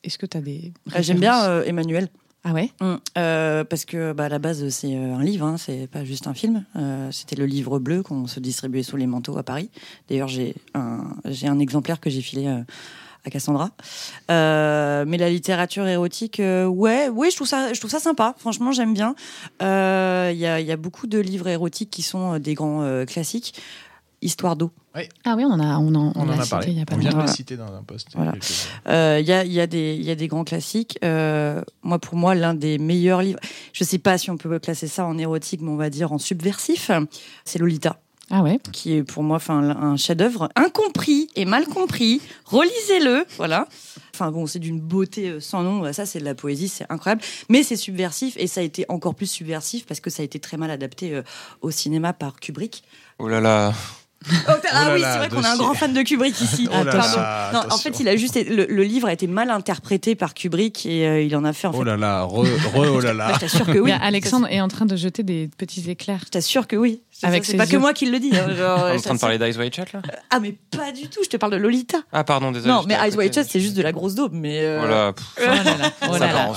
Est-ce que tu as des. Euh, J'aime bien euh, Emmanuel. Ah ouais? Mm. Euh, parce que bah, à la base c'est euh, un livre, hein, c'est pas juste un film. Euh, C'était le livre bleu qu'on se distribuait sous les manteaux à Paris. D'ailleurs j'ai un exemplaire que j'ai filé euh, à Cassandra. Mais la littérature érotique, ouais, ouais, je trouve ça je trouve ça sympa. Franchement j'aime bien. Il y, a, il y a beaucoup de livres érotiques qui sont des grands classiques. Histoire d'eau. Ah oui, on en a, on en, On en l'a a cité parlé. il y a pas On vient de Voilà. citer dans un post. il y a Voilà. Euh, Il y, a, il y, a des- il y a des grands classiques. Euh, moi, pour moi, l'un des meilleurs livres, je sais pas si on peut classer ça en érotique, mais on va dire en subversif, c'est Lolita, Ah ouais qui est pour moi enfin, un chef-d'œuvre incompris et mal compris. Relisez-le, voilà. Enfin bon, c'est d'une beauté euh, sans nom. Ça, c'est de la poésie, c'est incroyable. Mais c'est subversif et ça a été encore plus subversif parce que ça a été très mal adapté euh, au cinéma par Kubrick. Oh là là, Oh, ah Oh oui, c'est vrai qu'on a un grand fan de Kubrick ici. Oh là Pardon. là, Non, en fait, il a juste le, le livre a été mal interprété par Kubrick et euh, il en a fait en fait. Oh là là, re, re, oh là là. je t'assure que oui. Alexandre est en train de jeter des petits éclairs. Je t'assure que oui. C'est Avec pas que moi qui le dis. hein, genre, On est en train de parler d'Ice White Chat là Ah mais pas du tout. Je te parle de Lolita. Ah pardon, désolé. non, mais Eyes. Wide Shut, c'est juste de la grosse daube. Mais euh, Oh là là, oh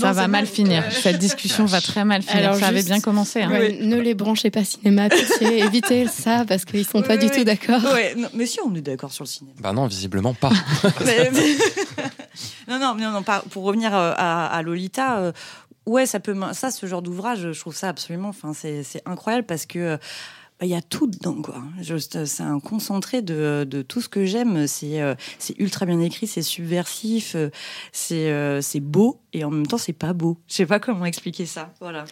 Ça va, mal finir. Cette discussion va très mal finir. Alors, ça avait bien commencé. hein. Ne les branchez pas cinéma, pitié, évitez ça parce qu'ils sont pas Oui, du oui. tout d'accord. Ouais, non, mais si on est d'accord sur le cinéma. Bah non, visiblement pas. Mais- non, non, non, non, pas- pour revenir euh, à, à Lolita, euh, ouais, ça peut, ça, ce genre d'ouvrage, je trouve ça absolument, enfin, c'est, c'est incroyable parce que euh, bah, il y a tout dedans, quoi. Juste, c'est un concentré de, de tout ce que j'aime. C'est, euh, c'est ultra bien écrit, c'est subversif, c'est, euh, c'est beau et en même temps, c'est pas beau. Je sais pas comment expliquer ça. Voilà.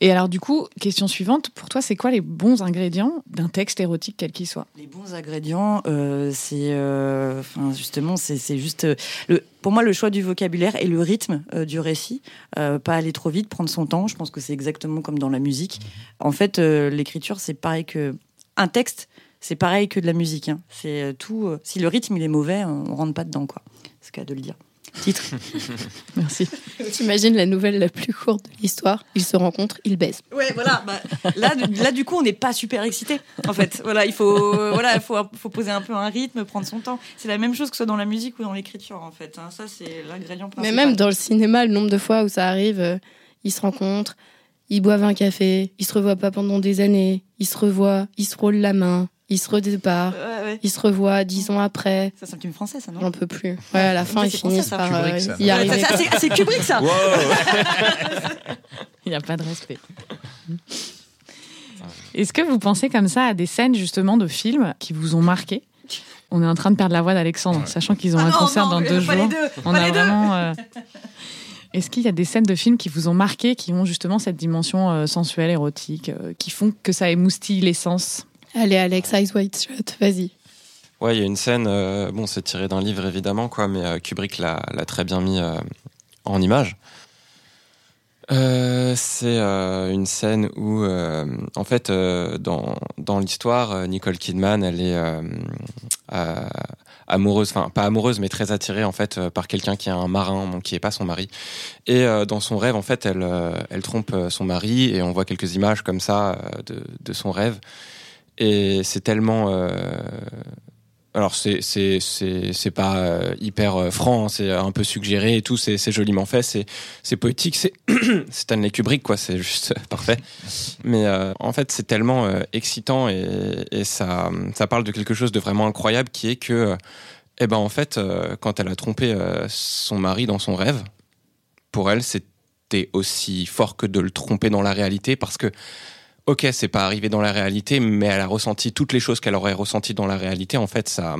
Et alors, du coup, question suivante. Pour toi, c'est quoi les bons ingrédients d'un texte érotique, quel qu'il soit? Les bons ingrédients, euh, c'est, euh, enfin, justement, c'est, juste euh, le, pour moi le choix du vocabulaire et le rythme euh, du récit. Euh, pas aller trop vite, prendre son temps. Je pense que c'est exactement comme dans la musique. En fait, euh, l'écriture, c'est pareil que un texte. C'est pareil que de la musique. hein. C'est tout. si le rythme il est mauvais, on rentre pas dedans, quoi. C'est le cas de le dire. Titre. Merci. T'imagines la nouvelle la plus courte de l'histoire? Ils se rencontrent, ils baissent. Ouais, voilà. bah, là, du- là, du coup, on n'est pas super excité. En fait, voilà, il faut, euh, voilà, il faut, faut poser un peu un rythme, prendre son temps. C'est la même chose que ce soit dans la musique ou dans l'écriture, en fait. hein. Ça, c'est l'ingrédient Mais principal. même dans le cinéma, le nombre de fois où ça arrive, euh, ils se rencontrent, ils boivent un café, ils se revoient pas pendant des années, ils se revoient, ils se roulent la main, ils se redépartent, Ouais, ouais. ils se revoient dix ans après. Ça, c'est un film français, ça, non J'en peux plus. Ouais, à la fin, ils finissent ça. par Kubrick, euh, ça. y arriver. c'est- Kubrick, ça. Il n'y a pas de respect. Est-ce que vous pensez comme ça à des scènes justement de films qui vous ont marqué? On est en train de perdre la voix d'Alexandre, sachant qu'ils ont Ah un non, concert non, dans deux jours. les deux, On a vraiment. euh, Est-ce qu'il y a des scènes de films qui vous ont marqué, qui ont justement cette dimension euh, sensuelle, érotique, euh, qui font que ça émoustille l'essence? Allez, Alex, Eyes White Shut, vas-y. Ouais, il y a une scène, euh, bon, c'est tiré d'un livre évidemment, quoi, mais euh, Kubrick l'a très bien mis euh, en image. C'est une scène où, en fait, dans, l'histoire, Nicole Kidman, elle est amoureuse, enfin pas amoureuse, mais très attirée en fait par quelqu'un qui est un marin, qui est pas son mari. Et dans son rêve, en fait, elle, trompe son mari et on voit quelques images comme ça de son rêve. Et c'est tellement euh, alors c'est pas euh, hyper euh, franc, hein, c'est un peu suggéré et tout, c'est joliment fait, c'est poétique, c'est Stanley Kubrick quoi, c'est juste parfait. Mais en fait c'est tellement excitant et, et ça ça parle de quelque chose de vraiment incroyable qui est que eh ben en fait quand elle a trompé son mari dans son rêve, pour elle c'était aussi fort que de le tromper dans la réalité parce que ok, c'est pas arrivé dans la réalité, mais elle a ressenti toutes les choses qu'elle aurait ressenties dans la réalité. En fait, ça a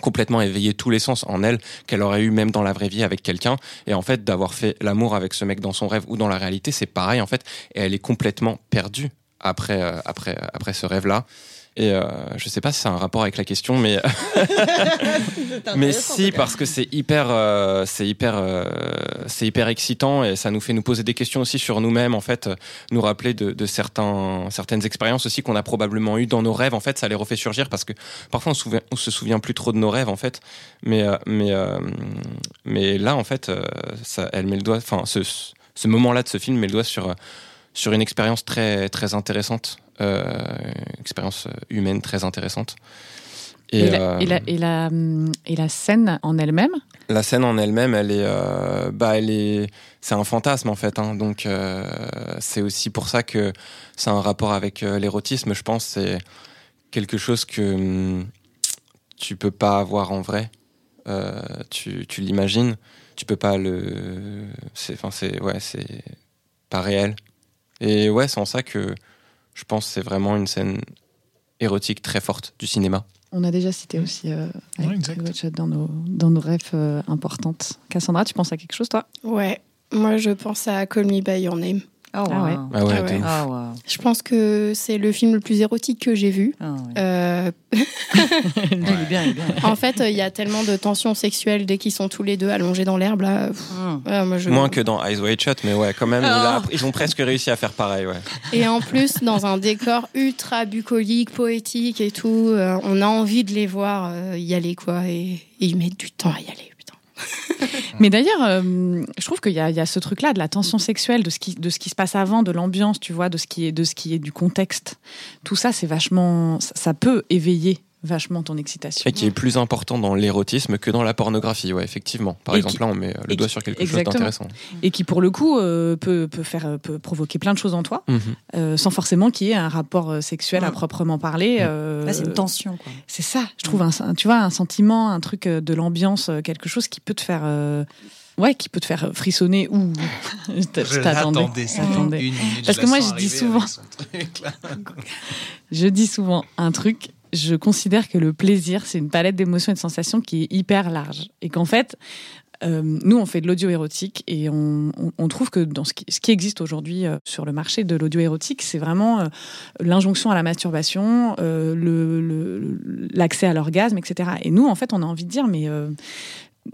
complètement éveillé tous les sens en elle qu'elle aurait eu même dans la vraie vie avec quelqu'un. Et en fait, d'avoir fait l'amour avec ce mec dans son rêve ou dans la réalité, c'est pareil en fait. Et elle est complètement perdue après euh, après après ce rêve-là. Et euh, je sais pas si c'est un rapport avec la question, mais mais si parce que c'est hyper euh, c'est hyper euh, c'est hyper excitant et ça nous fait nous poser des questions aussi sur nous-mêmes en fait nous rappeler de, de certains certaines expériences aussi qu'on a probablement eues dans nos rêves en fait ça les refait surgir parce que parfois on, se souvient, on se souvient plus trop de nos rêves en fait. Mais euh, mais euh, mais là en fait euh, ça elle met le doigt enfin ce ce moment-là de ce film met le doigt sur sur une expérience très très intéressante expérience humaine très intéressante et, la, euh, et, la, et, la, hum, et la scène en elle-même? La scène en elle-même, elle est, euh, bah, elle est, c'est un fantasme en fait. Hein, donc euh, c'est aussi pour ça que c'est un rapport avec euh, l'érotisme. Je pense c'est quelque chose que hum, tu peux pas avoir en vrai. Euh, tu, tu l'imagines, tu peux pas le, c'est, enfin c'est, ouais, c'est pas réel. Et ouais, c'est en ça que je pense que c'est vraiment une scène érotique très forte du cinéma. On a déjà cité aussi euh, Ouais, avec dans nos, dans nos rêves euh, importantes. Cassandra, tu penses à quelque chose, toi? Ouais, moi je pense à Call Me By Your Name. Oh, Ah ouais. wow. Ah ouais, Ah ouais. Ah, wow. Je pense que c'est le film le plus érotique que j'ai vu. Ah, ouais. Euh, Il est bien, il est bien. en fait, il y a tellement de tensions sexuelles dès qu'ils sont tous les deux allongés dans l'herbe. Là, Pff, Hum. ouais, moi, je... Moins que dans Eyes Wide Shut, mais ouais, quand même, Ah. là, ils ont presque réussi à faire pareil, ouais. Et en plus, dans un décor ultra bucolique, poétique et tout, euh, on a envie de les voir euh, y aller, quoi. Et, et ils mettent du temps à y aller. Mais d'ailleurs, euh, je trouve qu'il y, a- ce truc-là de la tension sexuelle, de ce qui, de ce qui se passe avant, de l'ambiance, tu vois, de ce qui est, de ce qui est du contexte. Tout ça, c'est vachement, ça peut éveiller vachement ton excitation. Et qui est plus important dans l'érotisme que dans la pornographie, ouais, effectivement. Par Et exemple, qui- là, on met euh, le et doigt qui- sur quelque exactement. chose d'intéressant. Et qui, pour le coup, euh, peut, peut faire, peut provoquer plein de choses en toi, Mhm. euh, sans forcément qu'il y ait un rapport euh, sexuel à Mm. proprement parler. euh, Là, c'est une tension, quoi. C'est ça, je trouve, un, tu vois, un sentiment, un truc euh, de l'ambiance, euh, quelque chose qui peut te faire, euh, ouais, qui peut te faire frissonner ou. je t'a- je t'attendais. ça J'attendais. fait une minute. Parce que moi, je dis souvent-. Je dis souvent un truc. Je considère que le plaisir, c'est une palette d'émotions et de sensations qui est hyper large. Et qu'en fait, euh, nous, on fait de l'audio érotique et on, trouve que dans ce qui, existe aujourd'hui euh, sur le marché de l'audio érotique, c'est vraiment euh, l'injonction à la masturbation, l'accès à l'orgasme, etc. Et nous, en fait, on a envie de dire, mais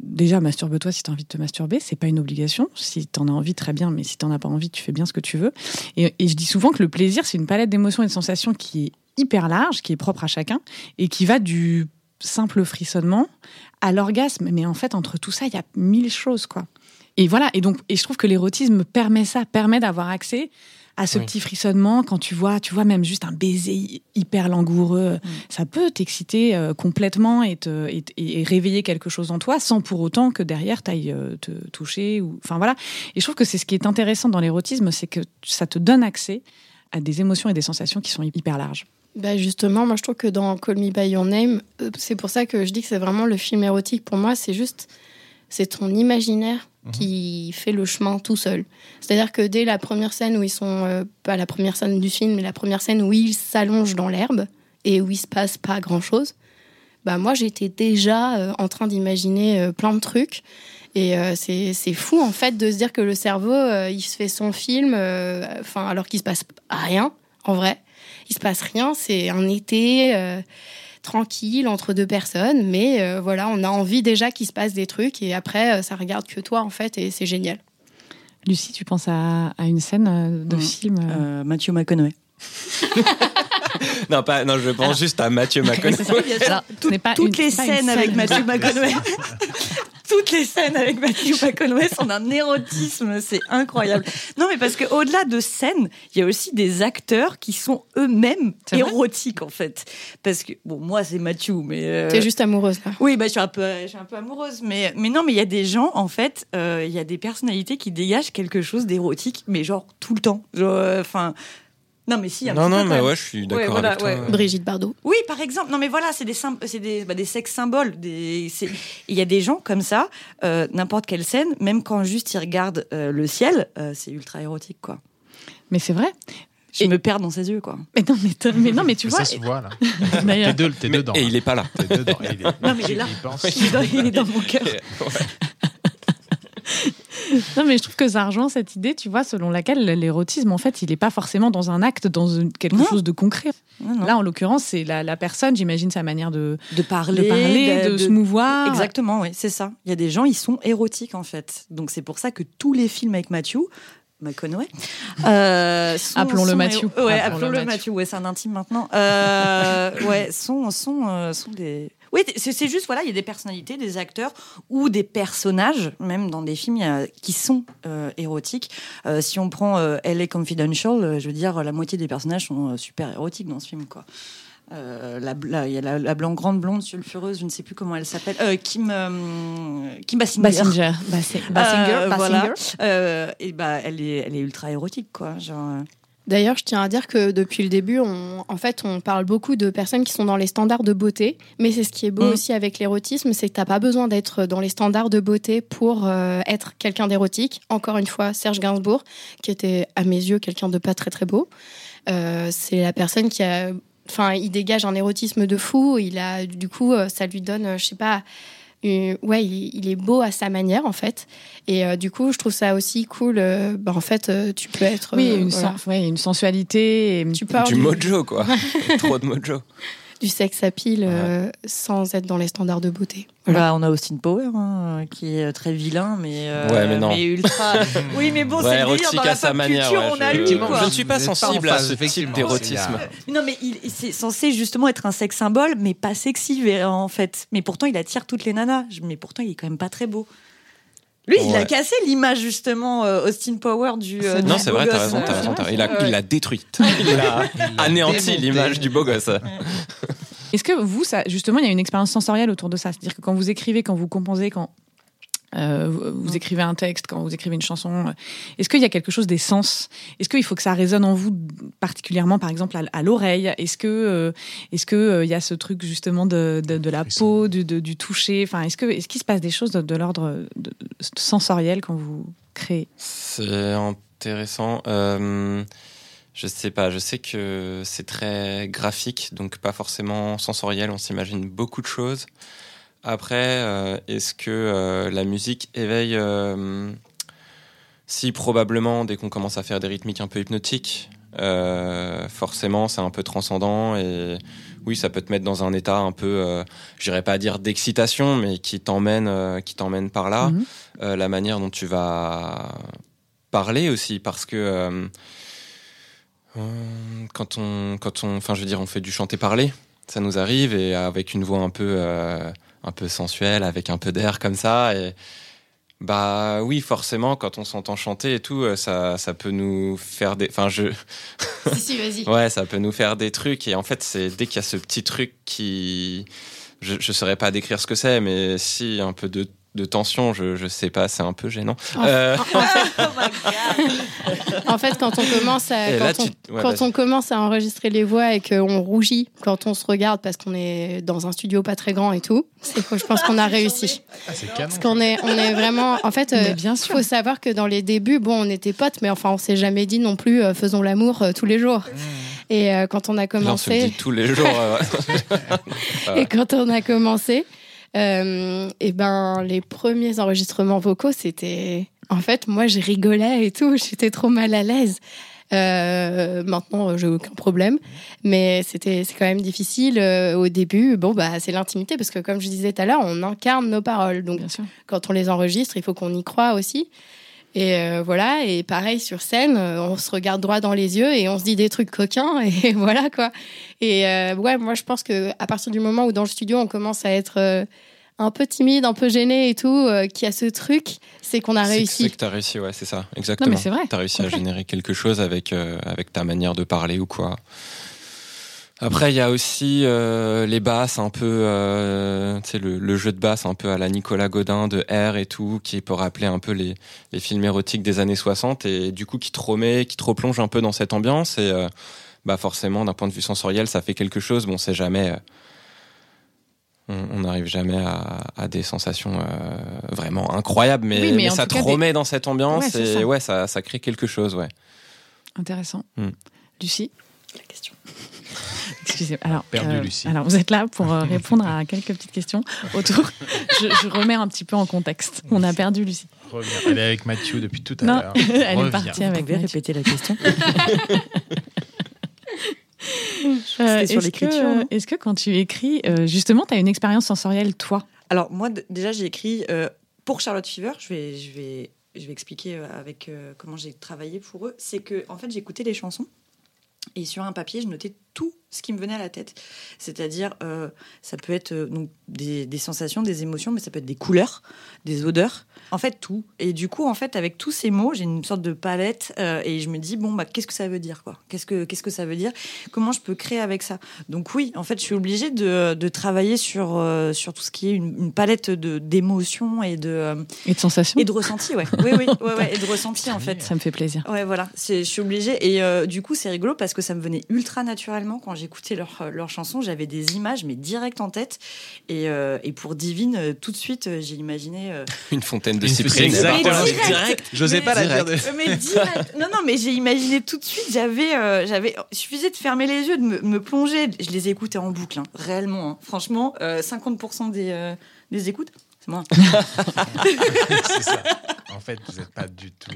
déjà, masturbe-toi si tu as envie de te masturber. C'est pas une obligation. Si tu en as envie, très bien. Mais si tu n'en as pas envie, tu fais bien ce que tu veux. Et, et je dis souvent que le plaisir, c'est une palette d'émotions et de sensations qui est hyper large, qui est propre à chacun et qui va du simple frissonnement à l'orgasme. Mais en fait, entre tout ça, il y a mille choses, quoi. Et voilà. Et donc, et je trouve que l'érotisme permet ça, permet d'avoir accès à ce Oui. petit frissonnement quand tu vois, tu vois même juste un baiser hy- hyper langoureux, ça peut t'exciter euh, complètement et, te, et, et réveiller quelque chose en toi sans pour autant que derrière t'ailles euh, te toucher ou, enfin voilà. Et je trouve que c'est ce qui est intéressant dans l'érotisme, c'est que ça te donne accès à des émotions et des sensations qui sont hyper larges. Bah justement, moi je trouve que dans Call Me By Your Name, euh, c'est pour ça que je dis que c'est vraiment le film érotique. Pour moi, c'est juste, c'est ton imaginaire qui fait le chemin tout seul. C'est-à-dire que dès la première scène où ils sont, euh, pas la première scène du film, mais la première scène où ils s'allongent dans l'herbe et où il se passe pas grand-chose, bah moi j'étais déjà euh, en train d'imaginer euh, plein de trucs. Et c'est fou en fait de se dire que le cerveau, il se fait son film, enfin alors qu'il se passe rien en vrai il se passe rien, c'est un été euh, tranquille entre deux personnes, mais euh, voilà, on a envie déjà qu'il se passe des trucs et après euh, ça regarde que toi en fait et c'est génial. Lucie, tu penses à, à une scène de Mhm. film Matthew McConaughey. Non, pas, non, je pense juste à Mathieu McConaughey. Toutes une- les scènes avec. Matthew McConaughey. Toutes les scènes avec Matthew McConaughey sont d'un érotisme, c'est incroyable. Non, mais parce qu'au-delà de scènes, il y a aussi des acteurs qui sont eux-mêmes érotiques, en fait. Parce que, bon, moi, c'est Matthew, mais. euh, T'es juste amoureuse là. Oui, bah, je, suis un peu, je suis un peu amoureuse, mais, mais non, mais il y a des gens, en fait, euh, il y a des personnalités qui dégagent quelque chose d'érotique, mais genre tout le temps. Euh, Enfin. Non, mais si. un Non, petit non, mais ouais, je suis d'accord Ouais, voilà, avec toi. ouais. Brigitte Bardot. Oui, par exemple. Non, mais voilà, c'est des, sym- c'est des, bah, des sexes symboles. Des, il y a des gens comme ça, euh, n'importe quelle scène, même quand juste ils regardent euh, le ciel, euh, c'est ultra érotique, quoi. Mais c'est vrai. Je Et- me perds dans ses yeux, quoi. Mais non, mais, mais non, mais tu Mais vois. ça se voit là. T'es deux- t'es Mais- dedans. et il est pas là. T'es dedans. Il est- Non, mais il est là. pense. Il est dans, il est dans mon cœur. Non, mais je trouve que ça rejoint cette idée, tu vois, selon laquelle l'érotisme, en fait, il n'est pas forcément dans un acte, dans une- quelque Non. chose de concret. Non, non. Là, en l'occurrence, c'est la, la personne, j'imagine, sa manière de, de parler, de, parler, de, se mouvoir. Exactement, oui, c'est ça. Il y a des gens, ils sont érotiques en fait. Donc c'est pour ça que tous les films avec Matthew, McConaughey, euh, Appelons-le éro- Ouais, Appelons-le. Matthew. Ouais, c'est un intime maintenant. Euh, ouais, sont sont euh, sont des. Oui, c'est juste voilà, il y a des personnalités, des acteurs ou des personnages, même dans des films a- qui sont euh, érotiques. Euh, si on prend euh, LA Confidential, euh, je veux dire, la moitié des personnages sont super érotiques dans ce film, quoi. La, il y a la, la blanc, grande blonde sulfureuse, je ne sais plus comment elle s'appelle, Kim, Kim Basinger. Basinger. Basinger. voilà. Et bah, elle est, elle est ultra érotique, quoi. Genre, D'ailleurs, je tiens à dire que depuis le début, on, en fait, on parle beaucoup de personnes qui sont dans les standards de beauté. Mais c'est ce qui est beau Mm. aussi avec l'érotisme, c'est que t'as pas besoin d'être dans les standards de beauté pour euh, être quelqu'un d'érotique. Encore une fois, Serge Gainsbourg, qui était à mes yeux quelqu'un de pas très très beau. Euh, c'est la personne qui a, enfin, il dégage un érotisme de fou. Il a, du coup, euh, ça lui donne, je sais pas. Euh, ouais, il, il est beau à sa manière en fait. Et euh, du coup, je trouve ça aussi cool. euh, bah, en fait, euh, tu peux être. Oui, euh, une, voilà. sen- ouais, une sensualité. et- Tu peux Du du, mojo, quoi. Trop de mojo. Du sexe à pile euh, sans être dans les standards de beauté. Bah, on a Austin Power, hein, qui est très vilain, mais, euh, Ouais, mais non. ultra. oui, mais bon, Ouais, c'est le dans la pop manière, culture, ouais, on a je- lu, Effectivement, quoi. Je ne suis pas sensible à ce type d'érotisme. Non, mais il, c'est censé justement être un sexe symbole, mais pas sexy en fait. Mais pourtant, il attire toutes les nanas. Mais pourtant, il est quand même pas très beau. Lui, il a cassé l'image justement euh, Austin Power du. euh, Non, c'est vrai, t'as raison, t'as raison. Il a, il l'a détruite. Il a anéanti l'image du beau gosse. Est-ce que vous, ça, justement, il y a une expérience sensorielle autour de ça? C'est-à-dire que quand vous écrivez, quand vous composez, quand euh, vous- vous écrivez un texte, quand vous écrivez une chanson, est-ce qu'il y a quelque chose des sens? Est-ce qu'il faut que ça résonne en vous particulièrement, par exemple, à, à l'oreille? Est-ce que euh, est-ce que euh, il y a ce truc justement de, de, de la peau, du, de- du toucher? Enfin, est-ce que est-ce qu'il se passe des choses de, de l'ordre sensoriel quand vous créez? C'est intéressant. Euh, je sais pas, je sais que c'est très graphique, donc pas forcément sensoriel. On s'imagine beaucoup de choses. Après, euh, est-ce que euh, la musique éveille euh, Si, probablement, dès qu'on commence à faire des rythmiques un peu hypnotiques, euh, forcément, c'est un peu transcendant et oui, ça peut te mettre dans un état un peu, euh, j'irais pas dire d'excitation, mais qui t'emmène, euh, qui t'emmène par là. Mhm. La manière dont tu vas parler aussi, parce que quand on, quand on, enfin, je veux dire, on fait du chanter-parler, ça nous arrive et avec une voix un peu, un peu sensuelle, avec un peu d'air comme ça et bah oui, forcément, quand on s'entend chanter et tout, euh, ça, ça peut nous faire des. Enfin, je. si, si, vas-y. Ouais, ça peut nous faire des trucs. Et en fait, c'est dès qu'il y a ce petit truc qui. Je ne saurais pas décrire ce que c'est, mais si, un peu de, de tension, je, je sais pas, c'est un peu gênant. En- Euh, Oh. En fait, quand on commence à, quand là, on, tu- ouais, quand vas-y. on commence à enregistrer les voix et qu'on rougit quand on se regarde parce qu'on est dans un studio pas très grand et tout, c'est que je pense qu'on a réussi. Ah. Parce qu'on est, on est vraiment, en fait, euh, bien sûr. faut savoir que dans les débuts, bon, on était potes, mais enfin, on s'est jamais dit non plus, euh, faisons l'amour euh, tous les jours. Et euh, quand on a Là, on se le commencé, dit tous les jours. euh, et quand on a commencé, euh, et ben, les premiers enregistrements vocaux, c'était, en fait, moi, je rigolais et tout, j'étais trop mal à l'aise. Euh, maintenant, j'ai aucun problème, mais c'était c'est quand même difficile euh, au début. Bon, bah, c'est l'intimité parce que comme je disais tout à l'heure, on incarne nos paroles. Donc, quand on les enregistre, il faut qu'on y croit aussi. Et euh, voilà, et pareil sur scène, euh, on se regarde droit dans les yeux et on se dit des trucs coquins et voilà quoi. Et euh, ouais, moi je pense que à partir du moment où dans le studio on commence à être un peu timide, un peu gêné et tout, euh, qu'il y a ce truc, c'est qu'on a C'est que- C'est réussi. que t'as réussi, ouais, c'est ça, exactement. mais c'est vrai. T'as réussi à générer quelque chose avec, euh, avec ta manière de parler ou quoi. Après, il y a aussi euh, les basses, un peu, euh, tu sais, le, le jeu de basse un peu à la Nicolas Godin de R et tout, qui peut rappeler un peu les, les films érotiques des années 60 et du coup qui te remet, qui te replonge un peu dans cette ambiance et euh, bah forcément d'un point de vue sensoriel, ça fait quelque chose. Bon, c'est jamais, euh, on n'arrive jamais à, à des sensations euh, vraiment incroyables, mais, Oui, mais mais en ça te cas, des- remet dans cette ambiance Ouais, c'est et ça. ouais, ça, ça crée quelque chose, ouais. Intéressant. Hmm. Lucie? La question. Excusez-moi. Alors, Perdu, Lucie. alors, vous êtes là pour euh, répondre à quelques petites questions autour. Je, je remets un petit peu en contexte. On a perdu Lucie. Reviens. Elle est avec Mathieu depuis tout à Non, l'heure. elle est partie Vous avec pouvez Mathieu. répéter la question Euh, C'était sur est-ce l'écriture, que- que quand tu écris, euh, justement, tu as une expérience sensorielle, toi? Alors moi, déjà, j'ai écrit euh, pour Charlotte Fever. Je vais, je vais, je vais expliquer euh, avec euh, comment j'ai travaillé pour eux. C'est que en fait, j'écoutais les chansons et sur un papier, je notais tout ce qui me venait à la tête. C'est-à-dire, euh, ça peut être euh, donc des, des sensations, des émotions, mais ça peut être des couleurs, des odeurs. En fait, tout. Et du coup, en fait, avec tous ces mots, j'ai une sorte de palette euh, et je me dis bon bah qu'est-ce que ça veut dire quoi? Qu'est-ce que qu'est-ce que ça veut dire? Comment je peux créer avec ça? Donc oui, en fait, je suis obligée de, de travailler sur euh, sur tout ce qui est une, une palette de d'émotions et de euh, Et de sensations et de ressentis, ouais. Oui, oui, ouais, ouais, et de ressentis en fait. Ça me fait plaisir. Ouais, voilà, c'est, je suis obligée. Et euh, du coup, c'est rigolo parce que ça me venait ultra naturellement quand j'écoutais leurs leurs chansons. J'avais des images, mais direct en tête. Et, euh, et pour Divine, tout de suite, j'ai imaginé. euh, Une fontaine de cyprès. Exactement. Direct. direct. J'osais pas la dire. de- Mais direct. Non, non, mais j'ai imaginé tout de suite. J'avais, euh, j'avais. Il suffisait de fermer les yeux, de me, me plonger. Je les ai écoutés en boucle, hein, réellement. hein. Franchement, euh, 50% des, euh, des écoutes. C'est moi. c'est ça. En fait, vous n'êtes pas du tout.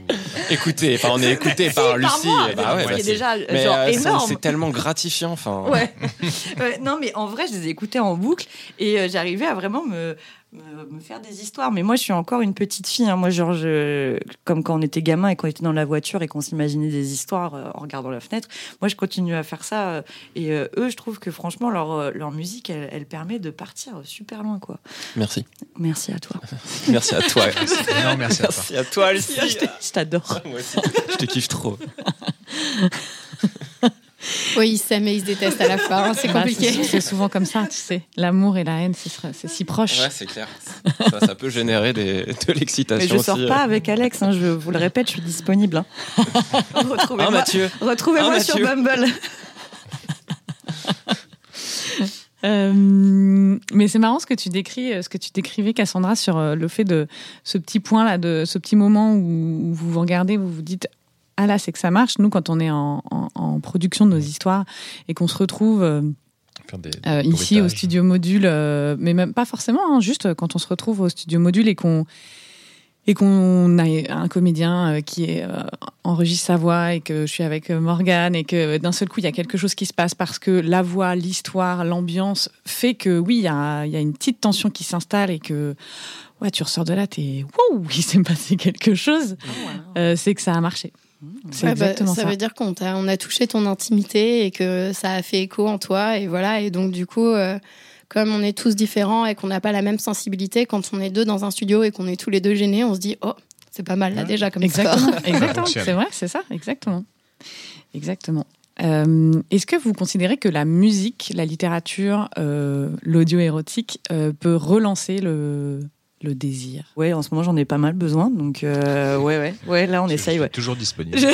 Écoutez, enfin, on est écouté par par Lucie. moi, bah ouais, bah est c'est- déjà mais genre euh, c'est- énorme. c'est tellement gratifiant. Enfin, Ouais. Ouais, Non, mais en vrai, je les écoutais en boucle et euh, j'arrivais à vraiment me, me, me faire des histoires. Mais moi, je suis encore une petite fille. hein. Moi, genre, je, comme quand on était gamin et qu'on était dans la voiture et qu'on s'imaginait des histoires euh, en regardant la fenêtre. Moi, je continue à faire ça. euh, et euh, eux, je trouve que franchement, leur, euh, leur musique, elle, elle permet de partir super loin, quoi. Merci. Merci à toi. Merci à toi. Non, merci à toi. Merci à toi, Lucie. Je t'adore. Moi aussi. Je te kiffe trop. Oui, ils s'aiment et ils se détestent à la fin. hein, C'est Bah, compliqué. c'est- c'est souvent comme ça, tu sais. L'amour et la haine, c'est c'est si proche. Ouais, c'est clair. Ça, ça peut générer des, de Mais l'excitation je sors aussi. pas avec Alex, hein, je vous le répète, je suis disponible. hein. Hein, Retrouvez-moi Mathieu retrouvez-moi Hein, sur Bumble. Euh, mais c'est marrant ce que tu décris, euh, ce que tu décrivais, Cassandra, sur euh, le fait de ce petit point là, de ce petit moment où, où vous vous regardez, vous vous dites ah là c'est que ça marche. Nous quand on est en, en- en production de nos histoires et qu'on se retrouve euh, Faire des- euh, ici au studio module, euh, mais même pas forcément, hein, juste quand on se retrouve au studio module et qu'on et qu'on a un comédien qui est, euh, enregistre sa voix et que je suis avec Morgane et que d'un seul coup il y a quelque chose qui se passe parce que la voix, l'histoire, l'ambiance fait que oui il y a, il y a une petite tension qui s'installe et que ouais tu ressors de là t'es wow il s'est passé quelque chose. Euh, c'est que ça a marché c'est Ouais, bah, exactement ça ça, veut dire qu'on t'a- on a touché ton intimité et que ça a fait écho en toi et voilà. Et donc du coup euh, comme on est tous différents et qu'on n'a pas la même sensibilité quand on est deux dans un studio et qu'on est tous les deux gênés on se dit oh c'est pas mal là Ouais. déjà comme exactement. Score. exactement. c'est vrai c'est ça. Exactement. Exactement. Euh, Est-ce que vous considérez que la musique, la littérature, euh, l'audio érotique euh, peut relancer le, le désir Ouais, en ce moment, j'en ai pas mal besoin. Donc, euh, ouais, ouais. Ouais, là, on Je essaye, suis ouais. Toujours disponible. Je-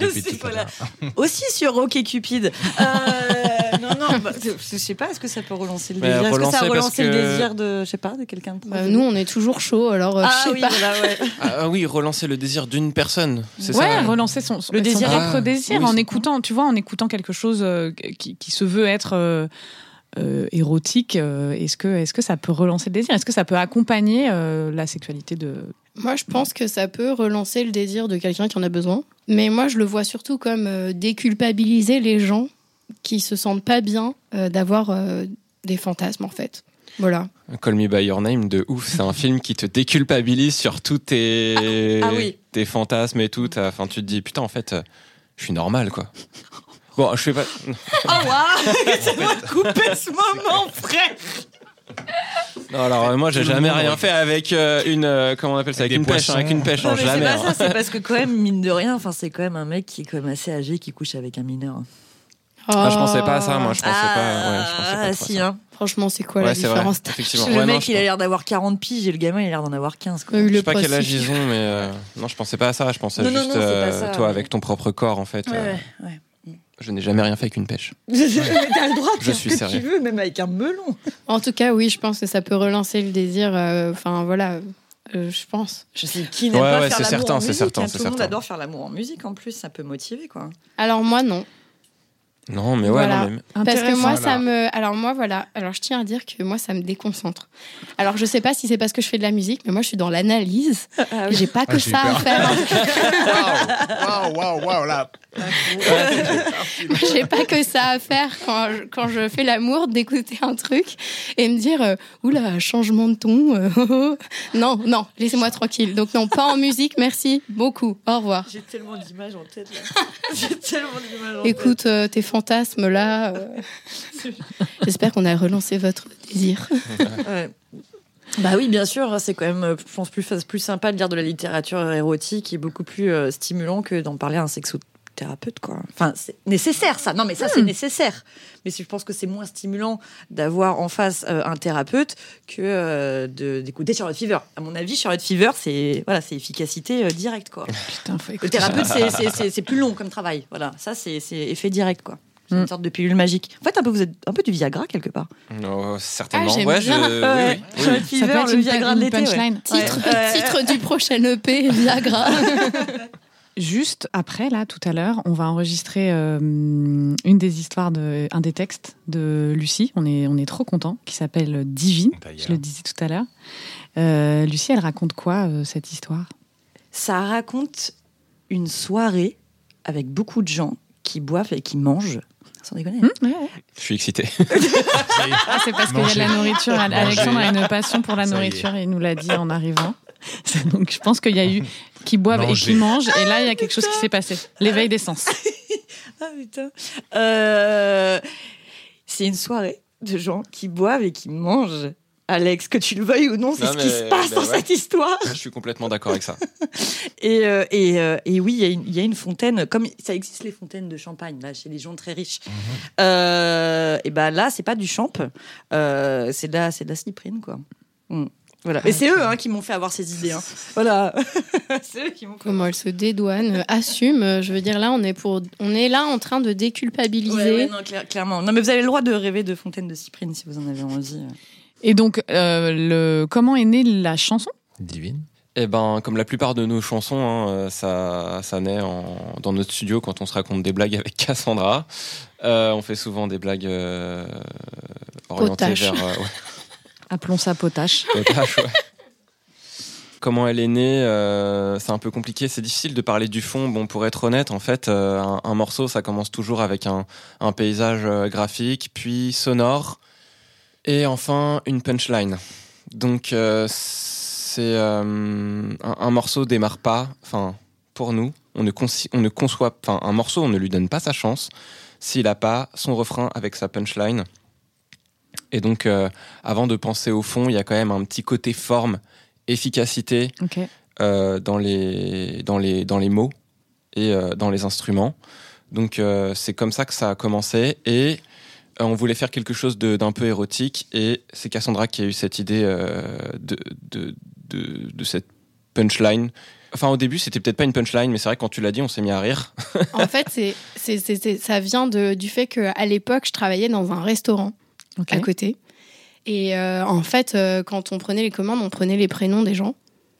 Depuis C'est- tout à voilà. l'heure. Aussi sur OkCupid. Euh, non, non, bah, je sais pas, est-ce que ça peut relancer le désir? Est-ce que ça a relancé le que- désir de, je sais pas, de quelqu'un de Bah, nous on est toujours chaud alors euh, Ah je sais oui, pas voilà, ouais. Ah oui, relancer le désir d'une personne. C'est Ouais, ça relancer son, son- Le son désir. propre Ah, désir oui, en écoutant, tu vois, en écoutant quelque chose euh, qui, qui se veut être euh, érotique. euh, est-ce que, est-ce que ça peut relancer le désir? Est-ce que ça peut accompagner euh, la sexualité de Moi, je pense que ça peut relancer le désir de quelqu'un qui en a besoin. Mais moi, je le vois surtout comme euh, déculpabiliser les gens qui se sentent pas bien euh, d'avoir euh, des fantasmes, en fait. Voilà. Call Me By Your Name de ouf. C'est un film qui te déculpabilise sur tous tes, Ah, ah oui. tes fantasmes et tout. Enfin, tu te dis, putain, en fait, euh, je suis normal, quoi. Bon, je fais pas. Oh waouh Laissez-moi couper ce moment, frère Non, alors, euh, moi, j'ai jamais rien fait avec euh, une. euh, comment on appelle ça Avec une pêche. hein, Avec une pêche, Non, hein, mais c'est jamais. pas hein. ça, c'est parce que quand même, mine de rien, enfin, c'est quand même un mec qui est quand même assez âgé qui couche avec un mineur. Ah, je pensais pas à ça, moi. Je pensais ah, pas. Ouais, je pensais pas ah, si, ça. hein. Franchement, c'est quoi Ouais, la c'est vrai. différence? Effectivement. Le Ouais, mec, il a l'air d'avoir 40 piges et le gamin, il a l'air d'en avoir 15. Quoi. Je sais pas quel âge ils ont, mais euh, non, je pensais pas à ça. Je pensais Non, juste ça, toi avec ton propre corps, en fait. Ouais. Je n'ai jamais rien fait avec une pêche. Mais t'as le droit de Je faire suis ce que sérieux. tu veux, même avec un melon. En tout cas, oui, je pense que ça peut relancer le désir. euh, Enfin, voilà. euh, je pense. Je sais qui n'aime Ouais, pas ouais, faire c'est l'amour certain, en c'est musique. certain, hein. Tout le monde adore faire l'amour en musique en plus, ça peut motiver quoi. Alors, moi, non. Non, mais ouais, Voilà. non, mais Parce que moi, ça me. Alors, moi, voilà. Alors, je tiens à dire que moi, ça me déconcentre. Alors, je sais pas si c'est parce que je fais de la musique, mais moi, je suis dans l'analyse. Ah J'ai pas que j'ai eu ça à faire. Waouh, waouh, waouh, là. J'ai pas que ça à faire quand je, quand je fais l'amour d'écouter un truc et me dire euh, oula changement de ton. euh, non non laissez-moi tranquille. Donc non pas en musique merci beaucoup au revoir. J'ai tellement d'images en tête là. J'ai tellement d'images en tête. Écoute euh, tes fantasmes là. euh, J'espère qu'on a relancé votre désir. Ouais. Bah oui, bien sûr, c'est quand même, je pense, plus, plus sympa de lire de la littérature érotique et beaucoup plus euh, stimulant que d'en parler à un sexothérapeute, quoi. Enfin, c'est nécessaire, ça. Non, mais ça, c'est nécessaire. Mais je pense que c'est moins stimulant d'avoir en face euh, un thérapeute que euh, de- d'écouter Charlotte Fever. À mon avis, Charlotte Fever, c'est voilà, c'est efficacité euh, directe, quoi. Putain, faut Le écouter. thérapeute, c'est- c'est- c'est c'est plus long comme travail. Voilà, ça, c'est c'est effet direct, quoi. C'est une sorte de pilule magique. En fait, un peu, vous êtes un peu du Viagra quelque part. non, certainement. Ah, j'aime ouais, je... oui, Ouais. oui, oui. Charlotte Ça Fever, peut être le Viagra de l'été. ouais. punchline. Titre Ouais. titre du prochain EP Viagra. Juste après, là, tout à l'heure, on va enregistrer euh, une des histoires, de, un des textes de Lucie. On est, on est trop content, qui s'appelle Divine. Je le disais tout à l'heure. Euh, Lucie, elle raconte quoi, euh, cette histoire? Ça raconte une soirée avec beaucoup de gens qui boivent et qui mangent. Sans déconner. Hum, ouais, ouais. Je suis excité. Ah, c'est parce qu'il y a de la Manger. nourriture. Alexandre a une passion pour la nourriture et il nous l'a dit en arrivant. Donc je pense qu'il y a eu qui boivent et qui mangent. Et là, il y a quelque chose qui s'est passé. L'éveil des sens. Ah putain. Euh, c'est une soirée de gens qui boivent et qui mangent. Alex, que tu le veuilles ou non, c'est ce qui se passe ben dans ouais. cette histoire. Je suis complètement d'accord avec ça. Et, euh, et, euh, et oui, il y a une- il y, a une fontaine, comme ça existe les fontaines de champagne, là, chez les gens très riches. Euh, et ben là, c'est pas du champ, euh, c'est de la, c'est de la cyprine, quoi. Mm. Voilà. Et c'est eux hein, qui m'ont fait avoir ces idées. hein. Voilà. c'est eux qui m'ont. Comment elle se dédouane, euh, assume. euh, Je veux dire, là, on est, pour, on est là en train de déculpabiliser. Ouais, ouais, non, clair- clairement. Non, mais vous avez le droit de rêver de fontaine de cyprine si vous en avez envie. Et donc, euh, le... comment est née la chanson? Divine. Eh ben, comme la plupart de nos chansons, hein, euh, ça, ça naît en- dans notre studio quand on se raconte des blagues avec Cassandra. Euh, on fait souvent des blagues euh, orientées Potaches. vers euh, ouais, Appelons ça potache. Comment elle est née, euh, c'est un peu compliqué. C'est difficile de parler du fond. Bon, pour être honnête, en fait, euh, un, morceau, ça commence toujours avec un, paysage euh, graphique, puis sonore, et enfin une punchline. Donc, c'est un, un morceau démarre pas. Enfin, pour nous, on ne, on ne conçoit. Enfin, un morceau, on ne lui donne pas sa chance s'il a pas son refrain avec sa punchline. Et donc, euh, avant de penser au fond, il y a quand même un petit côté forme, efficacité euh, dans, les, dans, les, dans les mots et euh, dans les instruments. Donc, c'est comme ça que ça a commencé. Et on voulait faire quelque chose d'un peu érotique. Et c'est Cassandra qui a eu cette idée de, de, de, de cette punchline. Enfin, au début, c'était peut-être pas une punchline, mais c'est vrai que quand tu l'as dit, on s'est mis à rire. En fait, c'est, ça vient de, du fait qu'à l'époque, je travaillais dans un restaurant Ok. à côté. Et euh, en fait, euh, quand on prenait les commandes, on prenait les prénoms des gens.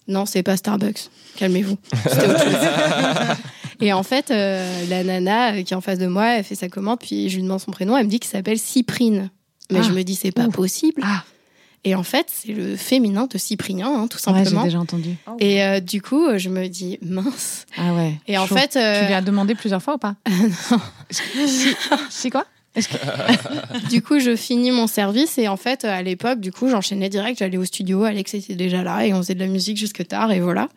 Non, c'est pas Starbucks. Calmez-vous. Et en fait, euh, la nana qui est en face de moi, elle fait sa commande, puis je lui demande son prénom, elle me dit qu'il s'appelle Cyprine. Mais Ah. je me dis, c'est pas Ouh. possible. Ah, Et en fait, c'est le fémin de Cyprien, hein, tout ouais, j'ai simplement. déjà entendu. Et euh, du coup, je me dis, mince. Ah ouais. Et en chaud. fait, euh, Tu lui as demandé plusieurs fois ou pas Non. Si, si quoi du coup, je finis mon service et en fait, à l'époque, du coup, j'enchaînais direct. J'allais au studio, Alex était déjà là et on faisait de la musique jusque tard et voilà.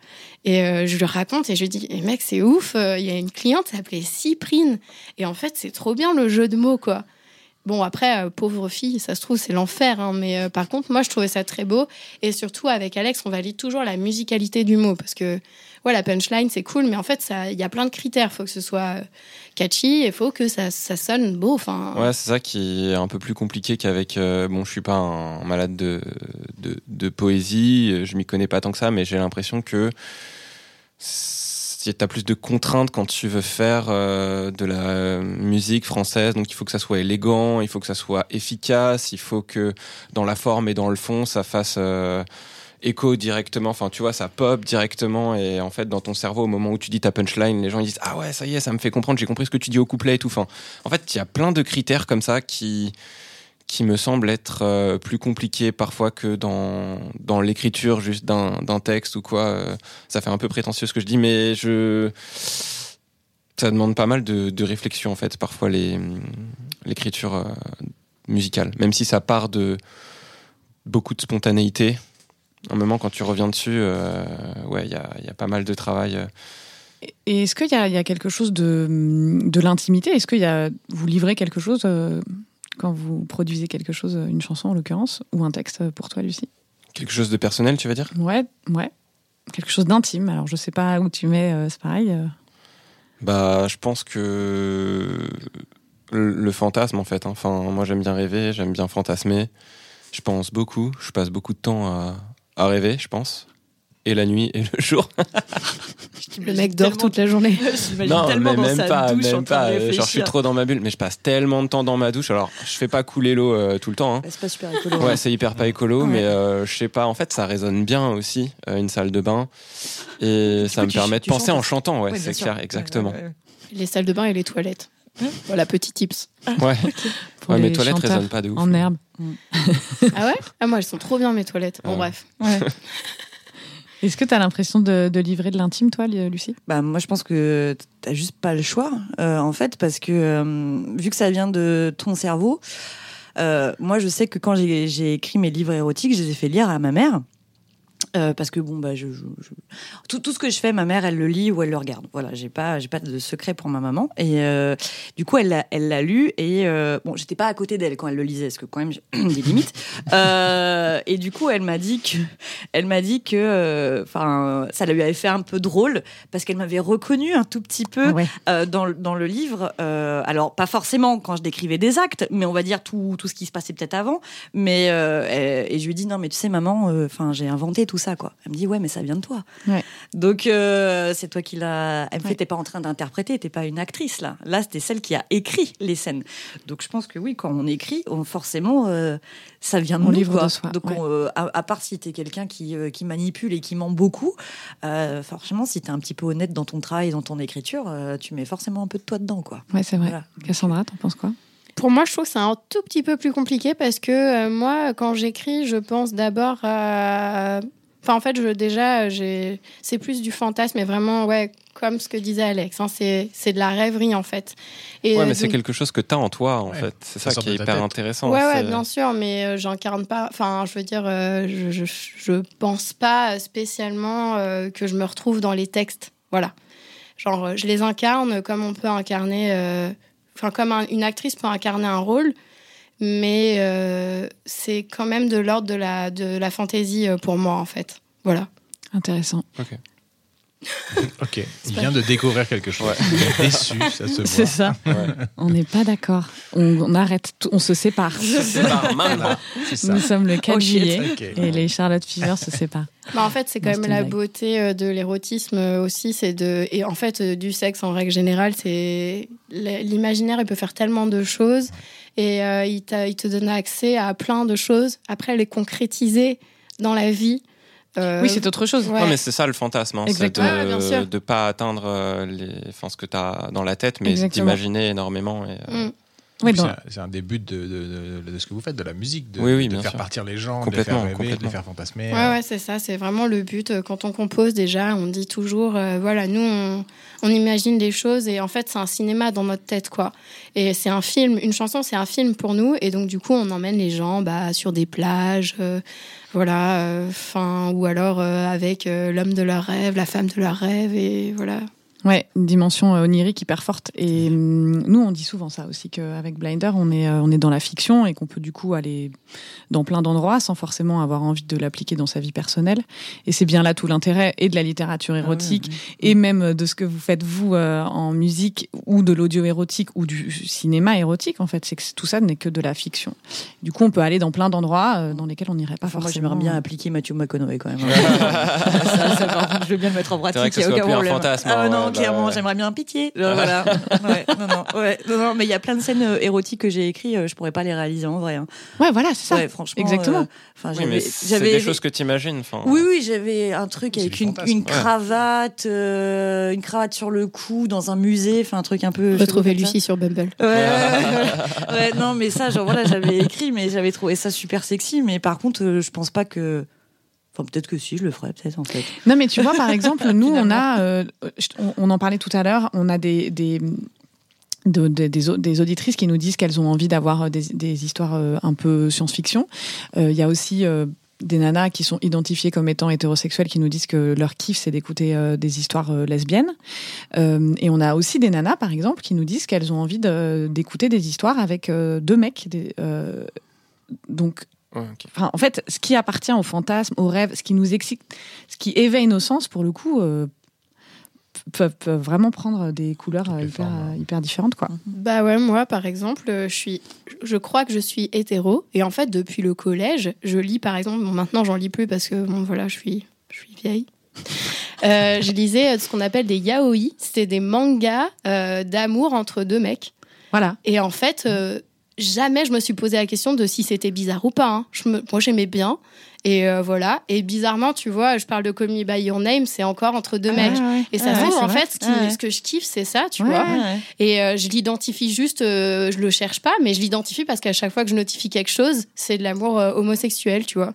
Et euh, je lui raconte et je lui dis, eh, mec, c'est ouf. euh, Il y a une cliente s'appelait Cyprine et en fait, c'est trop bien le jeu de mots, quoi. Bon, après, euh, pauvre fille, ça se trouve, c'est l'enfer. hein, mais par contre, moi, je trouvais ça très beau. Et surtout, avec Alex, on valide toujours la musicalité du mot. Parce que, ouais, la punchline, c'est cool. Mais en fait, il y a plein de critères. Il faut que ce soit catchy. Il faut que ça, ça sonne beau. Enfin, Ouais, c'est ça qui est un peu plus compliqué qu'avec. euh, bon, je suis pas un malade de, de, poésie, je m'y connais pas tant que ça, mais j'ai l'impression que tu as plus de contraintes quand tu veux faire euh, de la musique française. Donc il faut que ça soit élégant, il faut que ça soit efficace, il faut que dans la forme et dans le fond, ça fasse. euh, écho directement, enfin tu vois, ça pop directement et en fait dans ton cerveau au moment où tu dis ta punchline, les gens ils disent ah ouais ça y est ça me fait comprendre, j'ai compris ce que tu dis au couplet et tout. Enfin, en fait il y a plein de critères comme ça qui qui me semblent être euh, plus compliqués parfois que dans dans l'écriture juste d'un texte ou quoi. Euh, ça fait un peu prétentieux ce que je dis, mais je ça demande pas mal de, réflexion en fait parfois l'écriture euh, musicale, même si ça part de beaucoup de spontanéité. Un moment quand tu reviens dessus, euh, ouais, il y a, y a pas mal de travail. euh. Et est-ce qu'il y, y a quelque chose de, de l'intimité? Est-ce a vous livrez quelque chose euh, quand vous produisez quelque chose, une chanson en l'occurrence, ou un texte pour toi, Lucie? Quelque chose de personnel, tu vas dire? Ouais, ouais. Quelque chose d'intime. Alors je sais pas où tu mets, euh, c'est pareil. euh. Bah, je pense que le, le fantasme, en fait. hein. Enfin, moi, j'aime bien rêver, j'aime bien fantasmer. Je pense beaucoup. Je passe beaucoup de temps à, à rêver, je pense. Et la nuit et le jour. Le mec dort toute la journée. Non, mais dans même sa pas, même pas. Genre, je suis trop dans ma bulle, mais je passe tellement de temps dans ma douche. Alors, je fais pas couler l'eau euh, tout le temps. hein. C'est pas super écolo. Ouais, c'est hyper pas écolo, Ouais. mais euh, je sais pas. En fait, ça résonne bien aussi, euh, une salle de bain. Et ça coup, me tu permet de penser chantes en chantant, ouais, Ouais, c'est clair, Ouais, exactement. ouais, ouais. Les salles de bain et les toilettes. Voilà, petit tips. Ouais, Pour ouais les mes toilettes résonnent pas de ouf. En herbe. Ah ouais? Ah moi, elles sont trop bien mes toilettes. Bon Ouais. bref. Ouais. Est-ce que tu as l'impression de, de livrer de l'intime, toi, Lucie? Bah, moi, je pense que t'as juste pas le choix, euh, en fait, parce que euh, vu que ça vient de ton cerveau, euh, moi, je sais que quand j'ai j'ai écrit mes livres érotiques, je les ai fait lire à ma mère. Euh, parce que bon bah je, je- je- tout, tout ce que je fais ma mère elle le lit ou elle le regarde voilà j'ai pas j'ai pas de secret pour ma maman et euh, du coup elle l'a elle l'a lu et euh, bon j'étais pas à côté d'elle quand elle le lisait parce que quand même j'ai des limites Euh, et du coup elle m'a dit que elle m'a dit que enfin ça lui avait fait un peu drôle parce qu'elle m'avait reconnu un tout petit peu Ouais. dans, le- dans le livre. alors, pas forcément quand je décrivais des actes, mais on va dire tout, tout ce qui se passait peut-être avant. Mais, et, et je lui dis, non, mais tu sais, maman, enfin, j'ai inventé tout ça, quoi. Elle me dit, ouais, mais ça vient de toi. Ouais. Donc, euh, c'est toi qui l'as. Elle me Ouais. fait, t'es pas en train d'interpréter, t'es pas une actrice, là. Là, c'était celle qui a écrit les scènes. Donc, je pense que oui, quand on écrit, on- forcément, euh, ça vient de On nous, livre quoi. de soi, Donc, ouais. on, euh, à, à part si t'es quelqu'un qui, euh, qui manipule et qui ment beaucoup, euh, forcément, si t'es un petit peu honnête dans ton travail, dans ton écriture, euh, tu mets forcément un peu de toi dedans, quoi. Ouais, c'est vrai. Voilà. Cassandra, t'en penses quoi? Pour moi, je trouve que c'est un tout petit peu plus compliqué parce que euh, moi, quand j'écris, je pense d'abord à. Enfin, en fait, je, déjà, c'est plus du fantasme, mais vraiment, ouais, comme ce que disait Alex, hein, c'est, c'est de la rêverie, en fait. Et, Ouais, euh, mais c'est donc- quelque chose que t'as en toi, en Ouais, fait. C'est ça qui est hyper tête. intéressant. Ouais, ouais, bien sûr, mais euh, j'incarne pas. Enfin, je veux dire, euh, je, je, je pense pas spécialement euh, que je me retrouve dans les textes. Voilà. Genre, euh, je les incarne comme on peut incarner. euh, Enfin, comme un- une actrice peut incarner un rôle, mais euh, c'est quand même de l'ordre de la, de la fantaisie euh, pour moi, en fait. Voilà. Intéressant. Ok, il vient de découvrir quelque chose. Il est déçu, ça se C'est voit. ça. Ouais. On n'est pas d'accord. On, on arrête, tout, on se sépare. C'est ça. Nous sommes le 4 Oh, juillet et les Charlotte Fever se séparent. Bah, en fait, c'est quand même la blague. beauté euh, de l'érotisme euh, aussi, c'est de et en fait euh, du sexe en règle générale, c'est l'imaginaire, il peut faire tellement de choses et euh, il, te donne accès à plein de choses. Après, les concrétiser dans la vie. euh, Oui, c'est autre chose. ouais. Non, mais c'est ça le fantasme, hein, c'est de sûr. de pas atteindre les, enfin, ce que tu as dans la tête, mais d'imaginer énormément. Et, euh, Mm. C'est un- des buts de, de- de- de ce que vous faites, de la musique, de, Oui, oui, de bien faire sûr. partir les gens, de les faire rêver, de les faire fantasmer. Ouais, ouais, c'est ça, c'est vraiment le but. Euh, Quand on compose, déjà, on dit toujours, euh, voilà, nous, on, on imagine des choses et en fait, c'est un cinéma dans notre tête, quoi. Et c'est un film, une chanson, c'est un film pour nous. Et donc, du coup, on emmène les gens bah, sur des plages, euh, voilà, euh, enfin, ou alors euh, avec euh, l'homme de leur rêve, la femme de leur rêve, et voilà. Ouais, une dimension euh, onirique hyper forte. Et hum, nous, on dit souvent ça aussi, qu'avec Blinder, on est, euh, on est dans la fiction et qu'on peut du coup aller dans plein d'endroits sans forcément avoir envie de l'appliquer dans sa vie personnelle. Et c'est bien là tout l'intérêt et de la littérature érotique et même de ce que vous faites vous euh, en musique ou de l'audio érotique ou du cinéma érotique. En fait, c'est que tout ça n'est que de la fiction. Du coup, on peut aller dans plein d'endroits euh, dans lesquels on n'irait pas Enfin, moi, forcément. j'aimerais bien appliquer Matthew McConaughey quand même. ça, ça, par contre, je veux bien le mettre en pratique, vrai que il ce n'y a soit aucun plus un fantasme, Ah hein, non, bah, clairement, ouais. j'aimerais bien pitié. Euh, voilà. Ouais, non, non, ouais, non, non, mais il y a plein de scènes euh, érotiques que j'ai écrites, euh, je pourrais pas les réaliser en vrai. hein. Ouais, voilà, c'est ça. Ouais, franchement. Exactement. euh, Enfin, Oui, j'avais, mais c'est des choses que tu imagines. Oui, oui, j'avais un truc C'est avec du une, fantasme. une Ouais. cravate, euh, une cravate sur le cou dans un musée, enfin un truc un peu. Retrouver chelou comme ça. Lucie sur Bumble. Ouais, ouais, ouais, ouais, non, mais ça, genre voilà, j'avais écrit, mais j'avais trouvé ça super sexy. Mais par contre, euh, je pense pas que. Enfin, peut-être que si, je le ferais, peut-être en fait. Non, mais tu vois, par exemple, nous, on a, euh, on, on en parlait tout à l'heure, on a des, des, de- de- des, des auditrices qui nous disent qu'elles ont envie d'avoir des, des histoires euh, un peu science-fiction. Euh, Il y a aussi euh, des nanas qui sont identifiées comme étant hétérosexuelles qui nous disent que leur kiff, c'est d'écouter euh, des histoires euh, lesbiennes. Euh, et on a aussi des nanas, par exemple, qui nous disent qu'elles ont envie de- d'écouter des histoires avec euh, deux mecs. Des, euh, donc, Ouais. Enfin, en fait, ce qui appartient au fantasme, au rêve, ce qui nous excite, ce qui éveille nos sens, pour le coup, euh, peuvent, peuvent vraiment prendre des couleurs euh, hyper, formes, hyper différentes, quoi. Bah ouais, moi par exemple, euh, je suis, je crois que je suis hétéro et en fait depuis le collège, je lis par exemple, bon, maintenant j'en lis plus parce que bon voilà, je suis, je suis vieille. Euh, je lisais ce qu'on appelle des yaoi. C'était des mangas euh, d'amour entre deux mecs. Voilà. Et en fait, euh, jamais je me suis posé la question de si c'était bizarre ou pas. hein. Je me- moi, j'aimais bien. Et euh, voilà. Et bizarrement, tu vois, je parle de Call Me By Your Name, c'est encore entre deux mecs. Et ça Ouais, se trouve, en vrai. fait, ce, qui- Ouais. ce que je kiffe, c'est ça, tu Ouais. vois. Ouais. Et euh, je l'identifie juste, euh, je le cherche pas, mais je l'identifie parce qu'à chaque fois que je notifie quelque chose, c'est de l'amour euh, homosexuel, tu vois.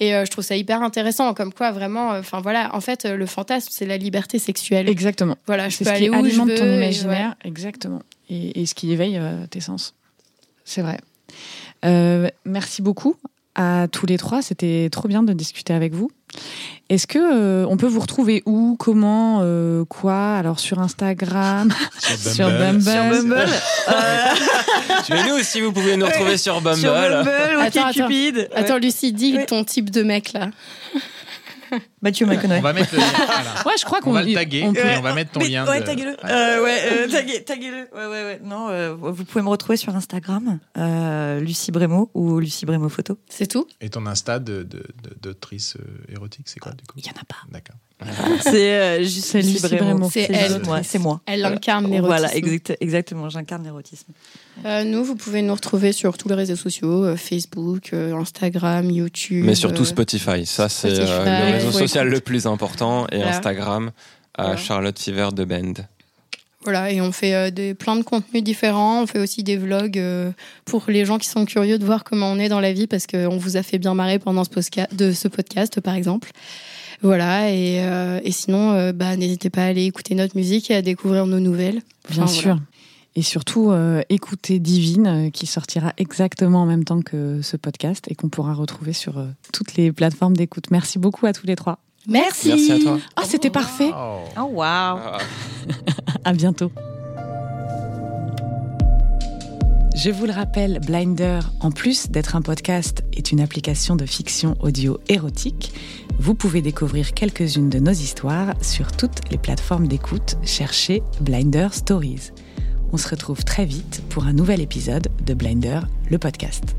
Et je trouve ça hyper intéressant, comme quoi vraiment, enfin voilà, en fait, le fantasme, c'est la liberté sexuelle. Exactement. Voilà, je C'est peux ce qui aller où je veux. ton imaginaire, exactement. Et, et ce qui éveille tes sens. C'est vrai. Euh, merci beaucoup à tous les trois. C'était trop bien de discuter avec vous. Est-ce que euh, on peut vous retrouver où, comment, euh, quoi? Alors sur Instagram, sur Bumble. Sur Bumble. euh, Mais nous aussi, vous pouvez nous retrouver sur Bumble. sur Bumble, Attends, attends. OkCupid. Attends, Lucie, dis Oui. ton type de mec là. Mathieu On McConaughey. va mettre le lien. voilà. Ouais, je crois qu'on On va le taguer on peut- et on va mettre ton Mais- lien. Ouais, de- taguez-le. Ouais. Euh, ouais, euh, taguez- taguez-le. Ouais, ouais, ouais. Non, euh, vous pouvez me retrouver sur Instagram, euh, Lucie Brémo ou Lucie Brémo Photo. C'est tout? Et ton Insta de, de, de- d'autrice euh, érotique, c'est quoi du coup? Il y en a pas. D'accord. C'est euh, juste C'est elle. C'est moi. Elle incarne l'érotisme. Voilà, exact- exactement. J'incarne l'érotisme. Euh, nous, vous pouvez nous retrouver sur tous les réseaux sociaux, euh, Facebook, euh, Instagram, YouTube. Mais surtout euh, Spotify. Ça, c'est euh, le réseau social le plus important. Et Voilà. Instagram, à Voilà. Charlotte Fever de Bend. Voilà, et on fait euh, des, plein de contenus différents. On fait aussi des vlogs euh, pour les gens qui sont curieux de voir comment on est dans la vie, parce qu'on vous a fait bien marrer pendant ce, de ce podcast, par exemple. Voilà, et, euh, et sinon, euh, bah, n'hésitez pas à aller écouter notre musique et à découvrir nos nouvelles. Bien Enfin, sûr. voilà. Et surtout, euh, écoutez Divine, euh, qui sortira exactement en même temps que ce podcast et qu'on pourra retrouver sur euh, toutes les plateformes d'écoute. Merci beaucoup à tous les trois. Merci. Merci à toi. Ah, c'était parfait. Oh. Oh, waouh. Ah. À bientôt. Je vous le rappelle, Blinder, en plus d'être un podcast, est une application de fiction audio érotique. Vous pouvez découvrir quelques-unes de nos histoires sur toutes les plateformes d'écoute. Cherchez Blinder Stories. On se retrouve très vite pour un nouvel épisode de Blinder, le podcast.